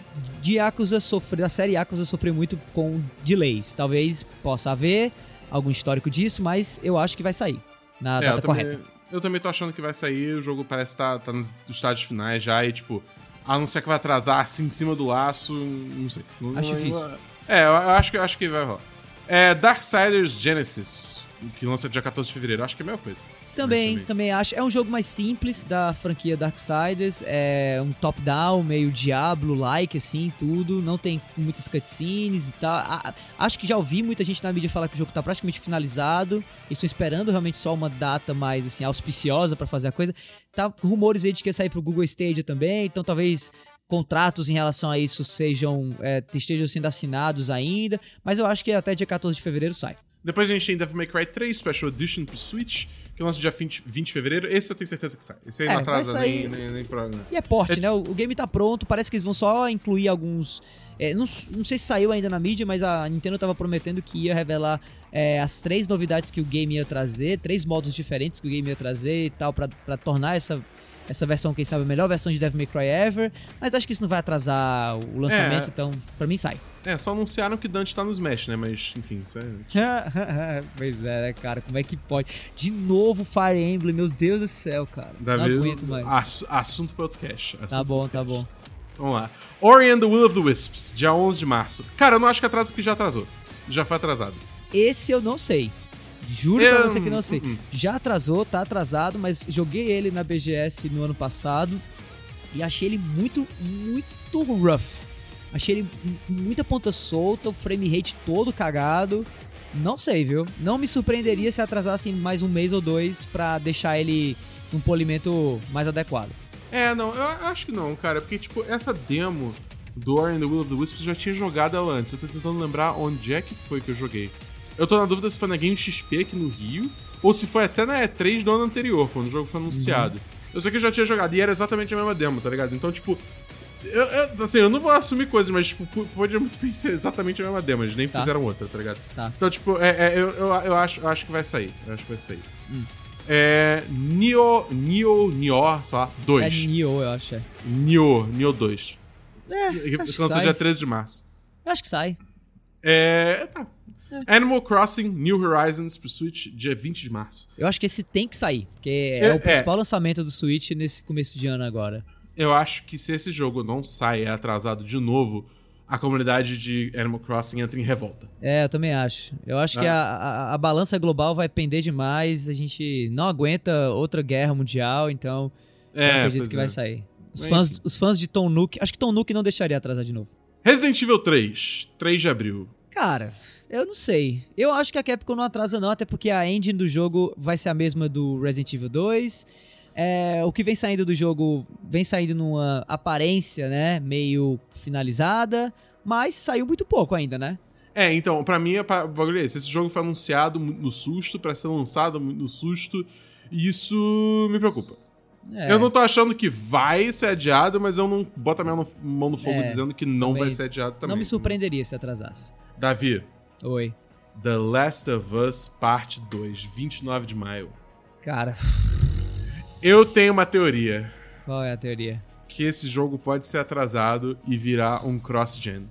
de Yakuza sofrer, da série Yakuza sofrer muito com delays. Talvez possa haver algum histórico disso, mas eu acho que vai sair na É, eu data também, correta. eu também tô achando que vai sair, o jogo parece estar tá, tá nos estágios finais já, e tipo, a não ser que vai atrasar assim em cima do laço, não sei. Acho não- difícil. É, eu, eu acho, que- eu acho que vai rolar. É, Darksiders Genesis, que lança dia 14 de fevereiro, acho que é a mesma coisa. Também, Mas também acho. É um jogo mais simples da franquia Darksiders. É um top-down, meio Diablo-like, assim, tudo. Não tem muitas cutscenes e tal. A- acho que já ouvi muita gente na mídia falar que o jogo tá praticamente finalizado. E Estou esperando realmente só uma data mais, assim, auspiciosa pra fazer a coisa. Tá rumores aí de que ia sair pro Google Stadia também. Então talvez contratos em relação a isso sejam é, estejam sendo assinados ainda. Mas eu acho que até dia 14 de fevereiro sai. Depois a gente tem Devil May Cry 3 Special Edition pro Switch, que lança dia 20, 20 de fevereiro. Esse eu tenho certeza que sai. Esse aí É, não atrasa sair. nem, nem, nem pro- né? E é porte, É- né? O, o game tá pronto, parece que eles vão só incluir alguns. é, não, não sei se saiu ainda na mídia, mas a Nintendo tava prometendo que ia revelar é, as três novidades que o game ia trazer, três modos diferentes que o game ia trazer e tal, pra tornar essa, essa versão, quem sabe, a melhor versão de Devil May Cry ever. Mas acho que isso não vai atrasar o lançamento, É. então pra mim sai. É, só anunciaram que Dante tá no Smash, né? Mas, enfim, isso é. pois é, né, cara? Como é que pode? De novo Fire Emblem, meu Deus do céu, cara. Davi, não aguento mais. ass- assunto para outro cash. tá assunto bom, tá bom. Vamos lá. Ori and the Will of the Wisps, dia 11 de março. Cara, eu não acho que atrasa porque já atrasou. Já foi atrasado. Esse eu não sei. Juro Eu- pra você que não sei. uh, uh. Já atrasou, tá atrasado, mas joguei ele na BGS no ano passado e achei ele muito, muito rough. Achei ele muita ponta solta, o frame rate todo cagado. Não sei, viu? Não me surpreenderia se atrasassem mais um mês ou dois pra deixar ele um polimento mais adequado. É, não, eu acho que não, cara, porque, tipo, essa demo do Ori and the Will of the Wisps eu já tinha jogado ela antes. Eu tô tentando lembrar onde é que foi que eu joguei. Eu tô na dúvida se foi na Game XP aqui no Rio, ou se foi até na E3 do ano anterior, quando o jogo foi anunciado. Eu sei que eu já tinha jogado, e era exatamente a mesma demo, tá ligado? Então, tipo. Eu, eu- assim, eu não vou assumir coisas, mas, tipo, p- pode muito bem ser exatamente a mesma demo, eles nem Tá. fizeram outra, tá ligado? Tá. Então, tipo, é, é, eu, eu, eu acho, eu acho que vai sair. Eu acho que vai sair. Hum. É. Nioh. Nioh. Nioh, sei lá, 2. É Nioh, eu acho. é. Nioh, Nioh 2. É, sai. dia 13 de março. Acho que sai. É. Tá. Animal Crossing New Horizons pro Switch, dia 20 de março. Eu acho que esse tem que sair, porque é, É, o principal lançamento do Switch nesse começo de ano agora. Eu acho que se esse jogo não sai é atrasado de novo, a comunidade de Animal Crossing entra em revolta. É, eu também acho. Eu acho que Ah. a, a, a balança global vai pender demais. A gente não aguenta outra guerra mundial, então eu É, acredito pois que é. vai sair. Os fãs, enfim. os fãs de Tom Nook. Acho que Tom Nook não deixaria atrasar de novo. Resident Evil 3, 3 de abril. Cara, eu não sei. Eu acho que a Capcom não atrasa, não, até porque a engine do jogo vai ser a mesma do Resident Evil 2. É, o que vem saindo do jogo vem saindo numa aparência, né? Meio finalizada. Mas saiu muito pouco ainda, né? É, então, pra mim, o bagulho é esse. Esse jogo foi anunciado no susto, pra ser lançado no susto, e isso me preocupa. É, Eu não tô achando que vai ser adiado, mas eu não boto a minha mão no fogo É, dizendo que não vai ser adiado também. não me surpreenderia se atrasasse. Davi, Oi. The Last of Us Parte 2, 29 de maio. Cara, Eu tenho uma teoria qual é a teoria? que esse jogo pode ser atrasado e virar um cross-gen.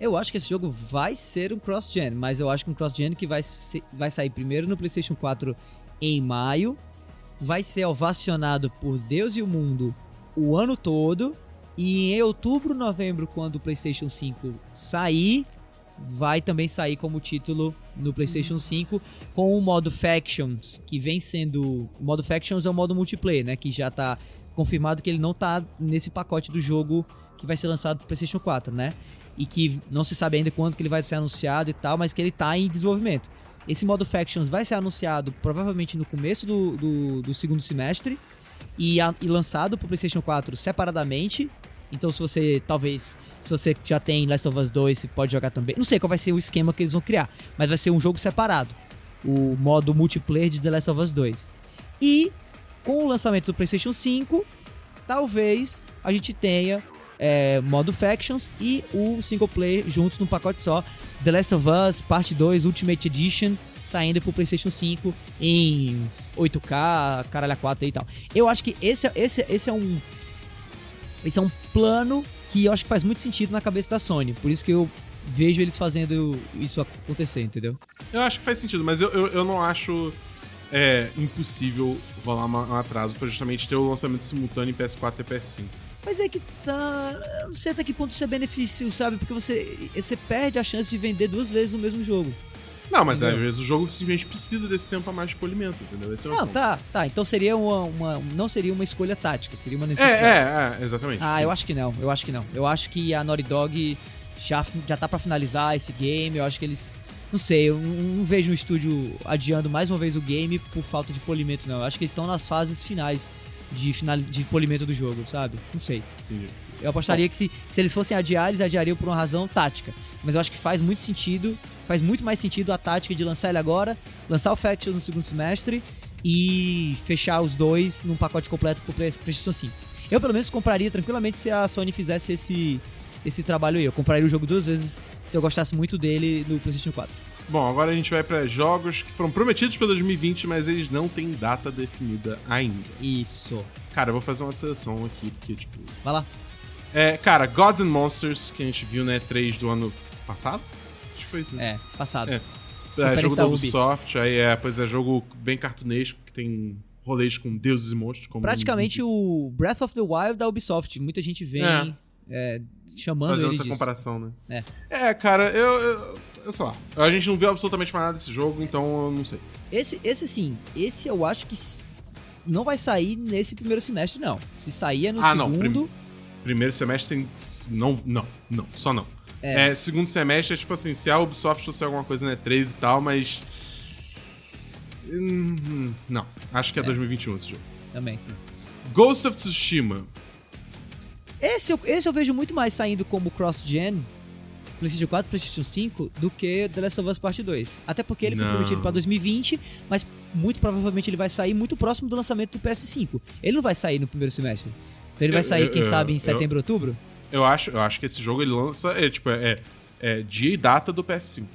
Eu acho que esse jogo vai ser um cross-gen, mas eu acho que um cross-gen que vai, ser- vai sair primeiro no PlayStation 4 em maio, vai ser ovacionado por Deus e o mundo o ano todo, e em outubro, novembro, quando o PlayStation 5 sair, vai também sair como título no PlayStation 5 com o modo Factions, que vem sendo. O modo Factions é o modo multiplayer, né? Que já tá confirmado que ele não tá nesse pacote do jogo que vai ser lançado pro PlayStation 4, né? E que não se sabe ainda quando que ele vai ser anunciado e tal, mas que ele tá em desenvolvimento. Esse modo Factions vai ser anunciado provavelmente no começo do, do, do segundo semestre e, a- e lançado pro PlayStation 4 separadamente. Então, se você, talvez, se você já tem Last of Us 2, você pode jogar também. Não sei qual vai ser o esquema que eles vão criar, mas vai ser um jogo separado. O modo multiplayer de The Last of Us 2. E, com o lançamento do PlayStation 5, talvez a gente tenha é, modo Factions e o single player juntos num pacote só. The Last of Us Parte 2 Ultimate Edition saindo pro PlayStation 5 em 8K, caralho, 4 e tal. Eu acho que esse, é- esse, esse é um. Esse é um plano que eu acho que faz muito sentido na cabeça da Sony. Por isso que eu vejo eles fazendo isso acontecer, entendeu? Eu acho que faz sentido, mas eu, eu, eu não acho é, impossível rolar um atraso pra justamente ter o lançamento simultâneo em PS4 e PS5. Mas é que tá. Eu não sei até que ponto isso é benefício, sabe? Porque você, você perde a chance de vender duas vezes o mesmo jogo. Não, mas às Entendeu? vezes o jogo simplesmente precisa desse tempo a mais de polimento, entendeu? Esse é Não, tá, tá. Então seria uma, uma- Não seria uma escolha tática, seria uma É, necessidade. é, é, exatamente. Ah, sim. eu acho que não, eu acho que não. Eu acho que a Naughty Dog já, já tá pra finalizar esse game, eu acho que eles. Não sei, eu não, não vejo um estúdio adiando mais uma vez o game por falta de polimento, não. Eu acho que eles estão nas fases finais de, final, de polimento do jogo, sabe? Não sei. Entendi. Eu apostaria que se, se eles fossem adiar, eles adiariam por uma razão tática. Mas eu acho que faz muito sentido, faz muito mais sentido a tática de lançar ele agora, lançar o Factions no segundo semestre e fechar os dois num pacote completo pro Play- PlayStation 5. Eu, pelo menos, compraria tranquilamente se a Sony fizesse esse, esse trabalho aí. Eu compraria o jogo duas vezes se eu gostasse muito dele no PlayStation 4. Bom, agora a gente vai pra jogos que foram prometidos pra 2020, mas eles não têm data definida ainda. Isso. Cara, eu vou fazer uma seleção aqui, porque, tipo. Vai lá. É, cara, Gods and Monsters, que a gente viu na E3 do ano passado? Foi isso. É, passado. É. É, jogo da da Ubi. Ubisoft, aí é, pois é, jogo bem cartunesco, que tem rolês com deuses e monstros. Como Praticamente o Breath of the Wild da Ubisoft. Muita gente vem É. é, chamando Fazendo ele essa disso. comparação, né? É. É, cara, eu, eu, eu sei lá. A gente não viu absolutamente mais nada desse jogo, então eu não sei. Esse, esse sim, esse eu acho que não vai sair nesse primeiro semestre, não. Se sair é no Ah, não, segundo. Primeiro semestre sem. Não, não, não, só não. É. É, segundo semestre é tipo assim, se a Ubisoft trouxer alguma coisa na E3 e tal, mas. Hum, Não, acho que é, 2021 esse jogo. Também. Ghost of Tsushima. Esse eu, esse eu vejo muito mais saindo como cross-gen, PlayStation 4 PlayStation 5, do que The Last of Us Part 2. Até porque ele foi Não. prometido pra 2020, mas muito provavelmente ele vai sair muito próximo do lançamento do PS5. Ele não vai sair no primeiro semestre. Então ele vai sair, eu- quem eu- sabe, em setembro, outubro? Eu acho, eu acho que esse jogo ele lança. É, tipo, é, é dia e data do PS5.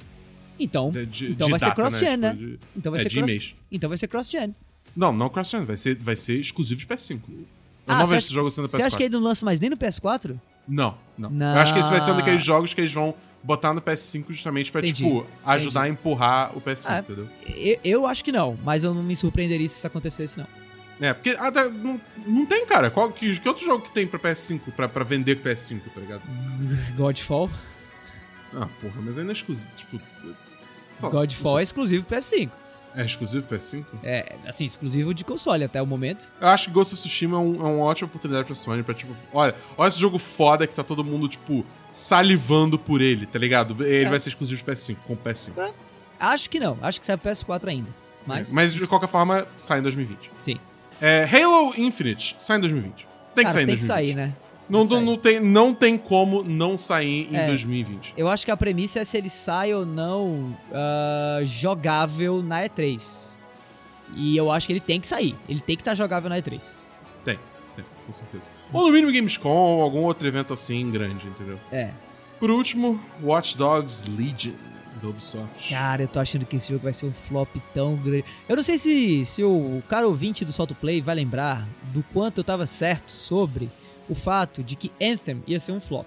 Então, De- de- então de vai ser data, cross-gen, né? Tipo, de- Então vai é, ser de cross... mês. Então vai ser cross-gen. Não, não cross-gen, vai ser, vai ser exclusivo de PS5. Eu Ah, não vejo esse jogo sendo PS4. Você acha que ele não lança mais nem no PS4? Não, não, Não. Eu acho que esse vai ser um daqueles jogos que eles vão botar no PS5 justamente pra, Entendi, tipo, ajudar a empurrar o PS5, Ah, entendeu? Eu, eu acho que não, mas eu não me surpreenderia se isso acontecesse, não. É, porque até não, não tem, cara. Qual, que, que outro jogo que tem pra PS5, pra, pra vender com PS5, tá ligado? Godfall. Ah, porra, mas ainda é exclusivo, tipo... lá, Godfall é exclusivo PS5. É exclusivo PS5? É, assim, exclusivo de console até o momento. Eu acho que Ghost of Tsushima é, um- é uma ótima oportunidade pra Sony pra, tipo, olha, olha esse jogo foda que tá todo mundo, tipo, salivando por ele, tá ligado? Ele É. vai ser exclusivo de PS5, com PS5. Acho que não, acho que sai pro PS4 ainda. Mas, É, Mas, de qualquer forma, sai em 2020. sim. É, Halo Infinite sai em 2020. Tem que Cara, sair em tem que 2020. sair, né? Não, não, não tem, não tem como não sair em É. 2020. Eu acho que a premissa é se ele sai ou não ah, jogável na E3. E eu acho que ele tem que sair. Ele tem que estar jogável na E3. Tem, tem, com certeza. Ou no mínimo Gamescom, ou algum outro evento assim grande, entendeu? É. Por último, Watch Dogs Legion, da Ubisoft. Cara, eu tô achando que esse jogo vai ser um flop tão grande. Eu não sei se, se o cara ouvinte do Solto Play vai lembrar do quanto eu tava certo sobre o fato de que Anthem ia ser um flop,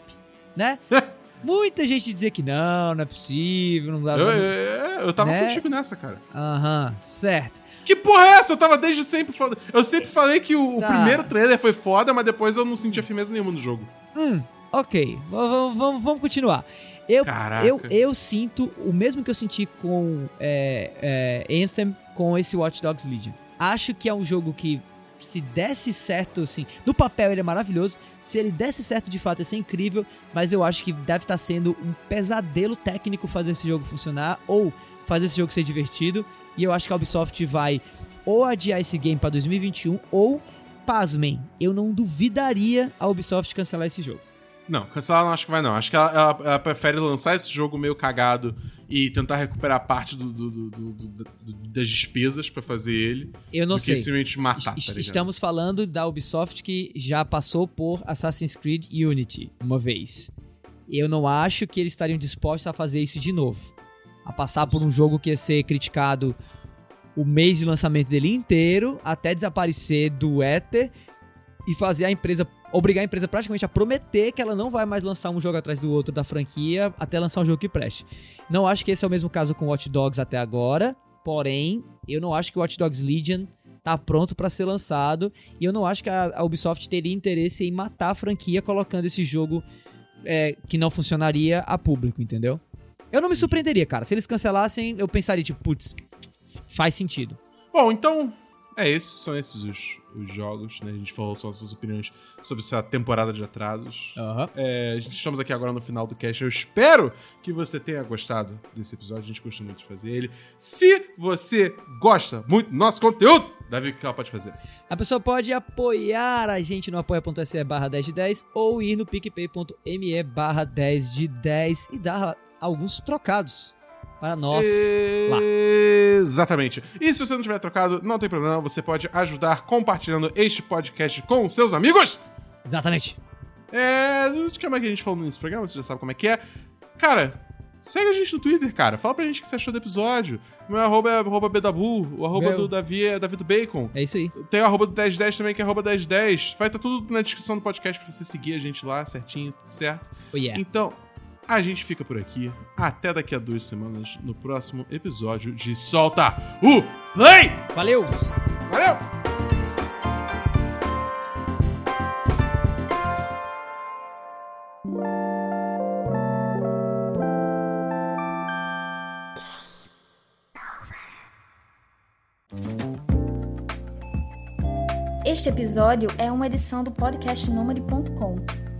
né? Muita gente dizia que não, não é possível, não dá. Eu, eu, eu tava Né? contigo nessa, cara. Aham, certo. Que porra é essa? Eu tava desde sempre falando. Eu sempre falei que o, o Tá. primeiro trailer foi foda, mas depois eu não sentia firmeza nenhuma no jogo. Hum, ok, v- v- vamos, vamos continuar. Eu, Caraca. eu, eu sinto o mesmo que eu senti com é, é, Anthem com esse Watch Dogs Legion. Acho que é um jogo que, se desse certo, assim, no papel ele é maravilhoso, se ele desse certo de fato ia ser incrível, mas eu acho que deve estar sendo um pesadelo técnico fazer esse jogo funcionar ou fazer esse jogo ser divertido. E eu acho que a Ubisoft vai ou adiar esse game pra 2021 ou, pasmem, eu não duvidaria a Ubisoft cancelar esse jogo. Não, cancelar não acho que vai não. Acho que ela, ela- ela prefere lançar esse jogo meio cagado e tentar recuperar parte do- do- do- das despesas pra fazer ele. Eu não do sei. que simplesmente matar, Es- tá? Estamos falando da Ubisoft que já passou por Assassin's Creed Unity uma vez. Eu não acho que eles estariam dispostos a fazer isso de novo. A passar por um jogo que ia ser criticado o mês de lançamento dele inteiro, até desaparecer do éter e fazer a empresa. Obrigar a empresa praticamente a prometer que ela não vai mais lançar um jogo atrás do outro da franquia até lançar um jogo que preste. Não acho que esse é o mesmo caso com Watch Dogs até agora, porém, eu não acho que o Watch Dogs Legion tá pronto pra ser lançado e eu não acho que a, a Ubisoft teria interesse em matar a franquia colocando esse jogo é, que não funcionaria a público, entendeu? Eu não me surpreenderia, cara. Se eles cancelassem, eu pensaria, tipo, putz, faz sentido. Bom, então, é esses, são esses os, os jogos, né? A gente falou só suas opiniões sobre essa temporada de atrasos. Aham. É, a gente estamos aqui agora no final do cast. Eu espero que você tenha gostado desse episódio. A gente gosta muito de fazer ele. Se você gosta muito do nosso conteúdo, Davi, o que ela pode fazer? A pessoa pode apoiar a gente no apoia.se barra 10 de 10 ou ir no picpay.me barra 10 de 10 e dar alguns trocados para nós lá. Exatamente. E se você não tiver trocado, não tem problema. Você pode ajudar compartilhando este podcast com seus amigos. Exatamente. É. O esquema que a gente falou no início do programa, você já sabe como é que é. Cara, segue a gente no Twitter, cara. Fala pra gente o que você achou do episódio. Meu arroba é arroba Bedabu, o arroba Meu. do Davi é Davi do Bacon. É isso aí. Tem o arroba do 1010 também, que é arroba 1010. Vai estar tudo na descrição do podcast pra você seguir a gente lá certinho, tudo certo? Oh, yeah. Então, a gente fica por aqui. Até daqui a duas semanas no próximo episódio de Solta o Play! Valeu! Valeu! Este episódio é uma edição do podcast Nômade.com.